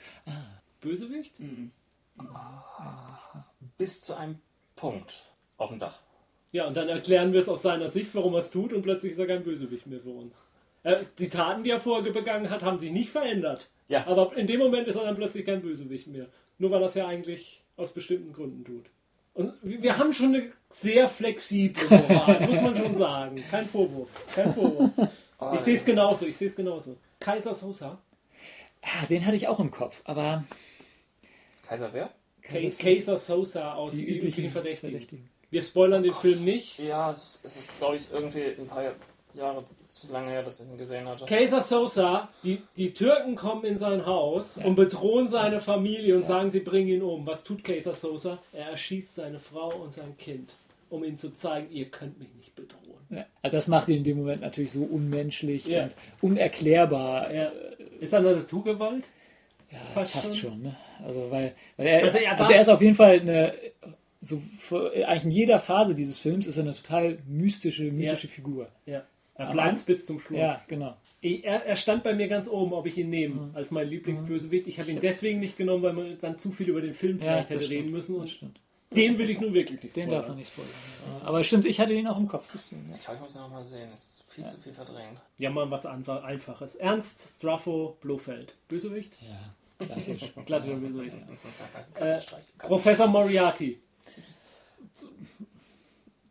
Bösewicht? Bis zu einem Punkt auf dem Dach. Ja, und dann erklären wir es aus seiner Sicht, warum er es tut, und plötzlich ist er kein Bösewicht mehr für uns. Äh, Die Taten, die er vorher begangen hat, haben sich nicht verändert. Ja. Aber in dem Moment ist er dann plötzlich kein Bösewicht mehr. Nur weil er es ja eigentlich aus bestimmten Gründen tut. Und wir haben schon eine sehr flexible Moral, muss man schon sagen. Kein Vorwurf. Kein Vorwurf. Ich sehe es genauso, ich sehe es genauso. Kaiser Sosa. Ah, den hatte ich auch im Kopf, aber Kaiser wer? Ka- Kaiser Sosa aus die, Die, üblichen üblichen Verdächtigen. Verdächtigen. Wir spoilern den Film nicht. Ja, es, es ist, glaube ich, irgendwie ein paar Jahre zu lange her, dass ich ihn gesehen hatte. Kaiser Sosa, die, die Türken kommen in sein Haus und bedrohen seine Familie und sagen, sie bringen ihn um. Was tut Kaiser Sosa? Er erschießt seine Frau und sein Kind, um ihnen zu zeigen, ihr könnt mich nicht bedrohen. Ja, also das macht ihn in dem Moment natürlich so unmenschlich Ja. und unerklärbar. Er, ist er eine Naturgewalt? Ja, Fast fast, schon. schon. ne? Also, weil, weil er, Also also, er ist auf jeden Fall eine, so für, eigentlich in jeder Phase dieses Films ist er eine total mystische, mythische Figur. Ja. Er bleibt bis zum Schluss. Ja, genau. Er, er stand bei mir ganz oben, ob ich ihn nehme als mein Lieblingsbösewicht. Ich habe ihn deswegen nicht genommen, weil man dann zu viel über den Film Ja, vielleicht das hätte reden stimmt, müssen. Das Und stimmt. den will ich nun wirklich nicht Den spoilern. darf man nicht spoilern. Ja. Aber stimmt, ich hatte ihn auch im Kopf. Das ja. Ich glaube, ich muss ihn nochmal sehen. Es ist viel zu viel verdrängt. Ja, mal was einfach- Einfaches. Ernst Straffo Blofeld. Bösewicht? Ja, klassisch. Glatte Bösewicht. Katzenstreich. Professor Moriarty.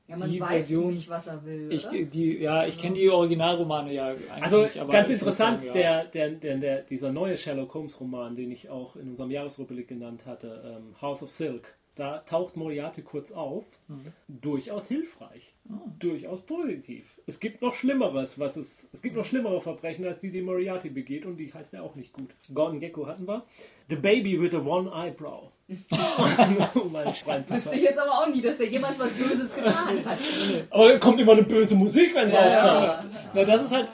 Ja, man Die weiß Version- nicht, was er will. Ich, die, ja, ich kenne die Originalromane ja eigentlich Also nicht. aber ganz interessant, sagen, ja. der, der, der, der, dieser neue Sherlock Holmes Roman, den ich auch in unserem Jahresrubrik genannt hatte, ähm, House of Silk, da taucht Moriarty kurz auf. Mhm. Durchaus hilfreich. Ah. Durchaus positiv. Es gibt noch Schlimmeres, was es, es gibt noch schlimmere Verbrechen, als die, die Moriarty begeht und die heißt ja auch nicht gut. Gordon Gecko hatten wir. The Baby with a One Eyebrow. um zu Wüsste ich jetzt aber auch nie, dass er jemals was Böses getan hat. Aber kommt immer eine böse Musik, wenn es Ja, auftaucht. Na, das ist halt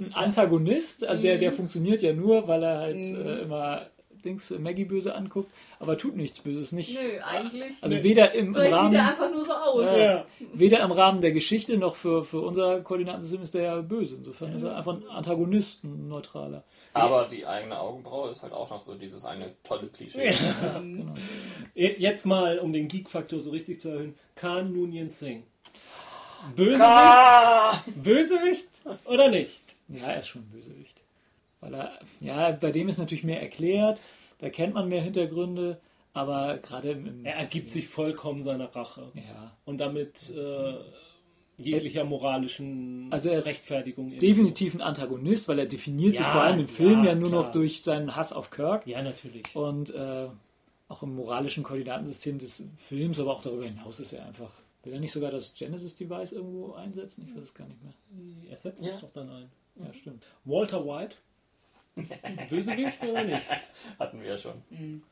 ein Antagonist, also der, Mhm. der funktioniert ja nur, weil er halt äh, immer Dings Maggie böse anguckt, aber tut nichts Böses nicht. Nö, eigentlich. Also Nee. weder im, im Vielleicht sieht Rahmen, er einfach nur so aus. Ja. weder im Rahmen der Geschichte noch für, für unser Koordinatensystem ist der ja böse. Insofern ist er einfach ein Antagonist, ein neutraler. Aber die eigene Augenbraue ist halt auch noch so dieses eine tolle Klischee. Genau. Jetzt mal, um den Geek-Faktor so richtig zu erhöhen. Khan Noonien Singh. Bösewicht? Ah! Bösewicht oder nicht? Ja, er ist schon ein Bösewicht. Weil er, ja, bei dem ist natürlich mehr erklärt, da kennt man mehr Hintergründe, aber gerade im, im Er ergibt sich vollkommen seiner Rache. Ja, Und damit äh, jeglicher moralischen Also er ist Rechtfertigung. definitiv ein Antagonist, weil er definiert sich Ja, vor allem im Film ja, ja, nur klar. noch durch seinen Hass auf Kirk Ja, natürlich. und äh, auch im moralischen Koordinatensystem des Films, aber auch darüber hinaus ist er einfach. Will er nicht sogar das Genesis-Device irgendwo einsetzen? Ich weiß es gar nicht mehr. Er setzt Ja. es doch dann ein. Ja, stimmt. Walter White? Bösewicht oder nicht? Hatten wir ja schon.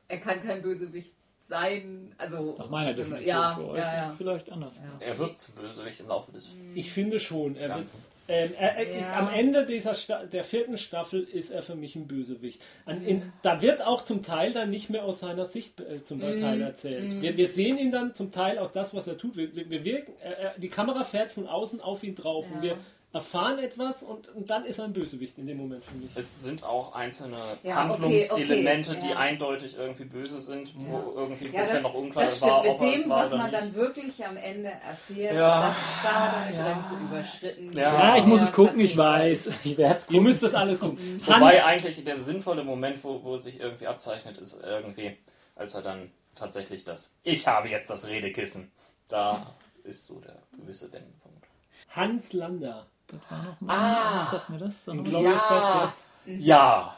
Er kann kein Bösewicht sein. Also, Nach meiner Definition Ja, für euch ja, ja. vielleicht anders. Ja. Er wird zum Bösewicht im Laufe des Ich finde schon. Er wird, ähm, er, er, Ja. Am Ende dieser Sta der vierten Staffel ist er für mich ein Bösewicht. An, in, da wird auch zum Teil dann nicht mehr aus seiner Sicht äh, zum Teil erzählt. Wir, wir sehen ihn dann zum Teil aus das, was er tut. Wir, wir, wir wirken, er, er, die Kamera fährt von außen auf ihn drauf und wir erfahren etwas und, und dann ist er ein Bösewicht in dem Moment für mich. Es sind auch einzelne Ja, okay, Handlungselemente, okay, die ja. eindeutig irgendwie böse sind, wo irgendwie Ja, bisher das, noch unklar das stimmt. war, Mit ob es dem, war was man nicht. dann wirklich am Ende erfährt, Ja. dass da eine Grenze überschritten Ja. Ja, ich muss es gucken, ich weiß. Ich werde es Ihr gucken. müsst das alle gucken. Wobei eigentlich der sinnvolle Moment, wo, wo es sich irgendwie abzeichnet, ist irgendwie, als er dann tatsächlich das Ich habe jetzt das Redekissen. Da ist so der gewisse Wendepunkt. Hans Lander. Das war noch mal. Ah. Was sagt mir das? Mal. Glorious Ja. Bastards. Ja,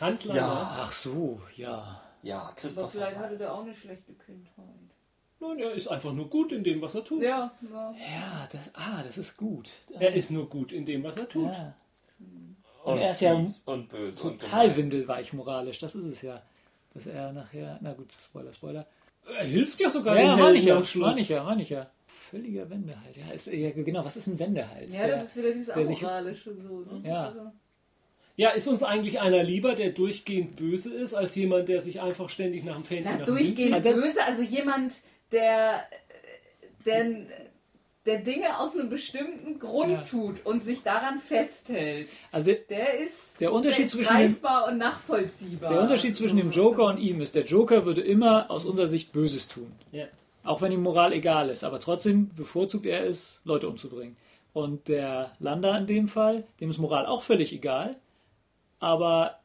Hans Lander. Ja. Ach so, ja. ja, Aber Christoph. vielleicht hatte der auch eine schlechte Kindheit. Nein, er ist einfach nur gut in dem, was er tut. Ja, ja. Ja, das, ah, das ist gut. Er ist nur gut in dem, was er tut. Ja. Und er ist ja und böse. und Total gemein. windelweich moralisch, das ist es ja. Dass er nachher, na gut, Spoiler, Spoiler. Er hilft ja sogar Ja, den meine ich Helden ja, am Schluss. meine ich ja, ich ja. Völliger Wendehals. Ja, ist, ja, genau, was ist ein Wendehals? Ja, Der- das ist wieder dieses sich- Amoralische so. Ne? Ja. Also, Ja, ist uns eigentlich einer lieber, der durchgehend böse ist, als jemand, der sich einfach ständig nach dem Fähnchen na, nach dem durchgehend Also- böse, also jemand, der, der, der Dinge aus einem bestimmten Grund Ja. tut und sich daran festhält, also der ist, Der Unterschied der ist zwischen dem- greifbar und nachvollziehbar. der Unterschied zwischen dem Joker und ihm ist, der Joker würde immer aus unserer Sicht Böses tun. Ja. Auch wenn ihm Moral egal ist. Aber trotzdem bevorzugt er es, Leute umzubringen. Und der Lander in dem Fall, dem ist Moral auch völlig egal. Aber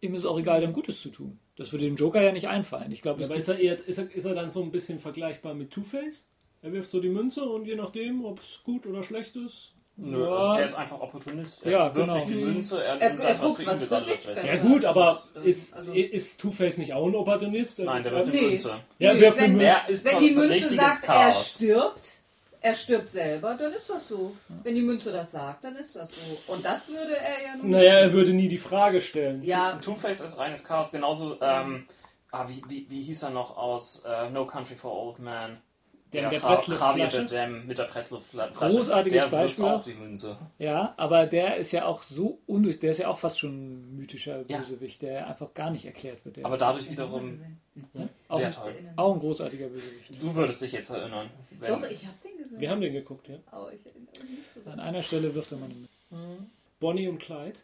ihm ist auch egal, dem Gutes zu tun. Das würde dem Joker ja nicht einfallen. Ich glaube, Ja, aber ist er, eher, ist, er, ist er dann so ein bisschen vergleichbar mit Two-Face? Er wirft so die Münze und je nachdem, ob es gut oder schlecht ist. Nö, Ja. er ist einfach Opportunist. Er Ja, wirft genau. nicht die Münze, er Er- nimmt er das, was guckt, für ihn was für besonders sich ist. besser Ja gut, aber das- ist, also- ist Two-Face nicht auch ein Opportunist? Nein, der wirft Nee. die Münze. Der Nee, wirft wenn- eine Münze. Ist Wenn die Münze sagt, er Chaos. stirbt, er stirbt selber, dann ist das so. Wenn die Münze das sagt, dann ist das so. Und das würde er ja nun Naja, er würde nie die Frage stellen. Ja, Two-Face ist reines Chaos, genauso, ähm, ah, wie, wie, wie hieß er noch aus äh, No Country for Old Men? Der mit der Javier Pressluftflasche? Bardem mit der Pressluftflasche. Großartiges der Beispiel. auch die Münze. Ja, aber der ist ja auch so undurch, der ist ja auch fast schon ein mythischer Ja. Bösewicht, der einfach gar nicht erklärt wird. Der Aber dadurch wiederum auch, sehr toll. auch ein großartiger Bösewicht. Du würdest dich jetzt erinnern. wenn- Doch, ich habe den gesehen. Wir haben den geguckt, ja. Aber ich erinnere mich nicht so An einer Stelle wirft er mal eine Bonnie und Clyde.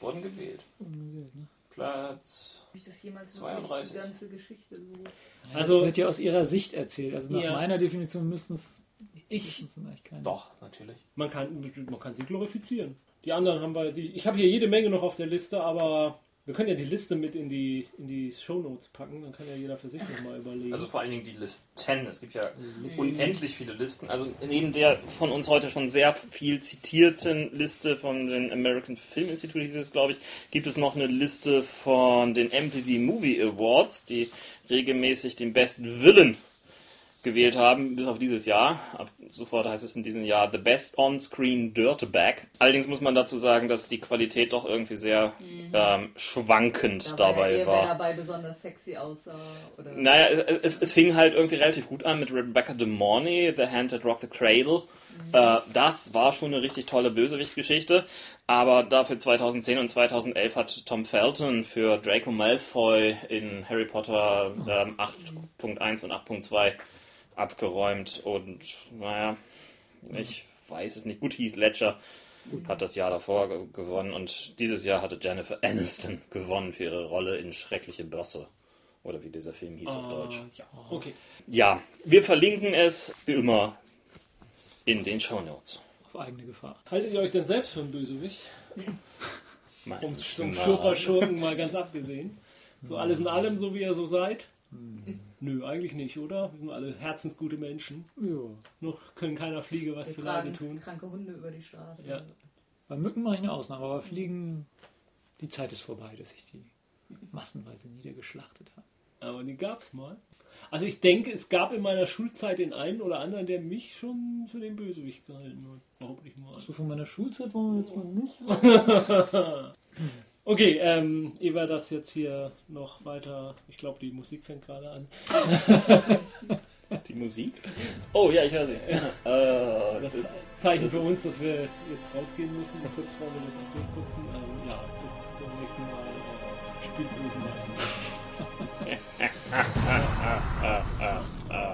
Wurden gewählt. ne? Platz. Hab ich das jemals 32. wirklich die ganze Geschichte so. Ja, Also- das wird ja aus ihrer Sicht erzählt. Also nach Ja. meiner Definition müssten es Ich, keine. Doch, natürlich. man kann, man kann sie glorifizieren. Die anderen haben wir, die, ich habe hier jede Menge noch auf der Liste, aber wir können ja die Liste mit in die, in die Shownotes packen, dann kann ja jeder für sich nochmal überlegen. Also vor allen Dingen die Listen. Es gibt ja unendlich viele Listen. Also neben der von uns heute schon sehr viel zitierten Liste von den American Film Institute, hieß es, glaube ich, gibt es noch eine Liste von den MTV Movie Awards, die regelmäßig den besten Villain gewählt haben, bis auf dieses Jahr. Ab sofort heißt es in diesem Jahr The Best On-Screen Dirtbag. Allerdings muss man dazu sagen, dass die Qualität doch irgendwie sehr ähm, schwankend Da dabei er eher, war. wer dabei besonders sexy aussah. Oder Naja, es, es fing halt irgendwie relativ gut an mit Rebecca De Mornay, The Hand That Rocked the Cradle. Äh, das war schon eine richtig tolle Bösewicht-Geschichte. Aber dafür 2010 und 2011 hat Tom Felton für Draco Malfoy in Harry Potter ähm, 8.1 und 8.2 abgeräumt. Und naja, ich weiß es nicht. Gut, Heath Ledger hat das Jahr davor ge gewonnen. Und dieses Jahr hatte Jennifer Aniston gewonnen für ihre Rolle in Schreckliche Börse. Oder wie dieser Film hieß auf Deutsch. Äh, ja, okay. Ja, wir verlinken es wie immer in den Show Notes. Auf eigene Gefahr. Haltet ihr euch denn selbst für einen Bösewicht? Vom, Schurper-Schurken mal ganz abgesehen. So alles in allem, so wie ihr so seid? Nö, eigentlich nicht, oder? Wir sind alle herzensgute Menschen. Ja. Noch können keiner Fliege was wir zu Leide tun. kranke Hunde über die Straße. Ja. Bei Mücken mache ich eine Ausnahme, aber Fliegen, die Zeit ist vorbei, dass ich die massenweise niedergeschlachtet habe. Aber die gab's mal. Also ich denke, es gab in meiner Schulzeit den einen oder anderen, der mich schon für den Bösewicht gehalten hat. Warum nicht mal? So von meiner Schulzeit wollen wir jetzt mal nicht. Okay, ähm, wir das jetzt hier noch weiter, ich glaube, die Musik fängt gerade an. Die Musik? Oh ja, ich höre sie. äh, Das das ist Zeichen das für ist- uns, dass wir jetzt rausgehen müssen. Kurz bevor wir das auch durchputzen. Ähm, ja, bis zum nächsten Mal. Äh, spielt böse mal. ah.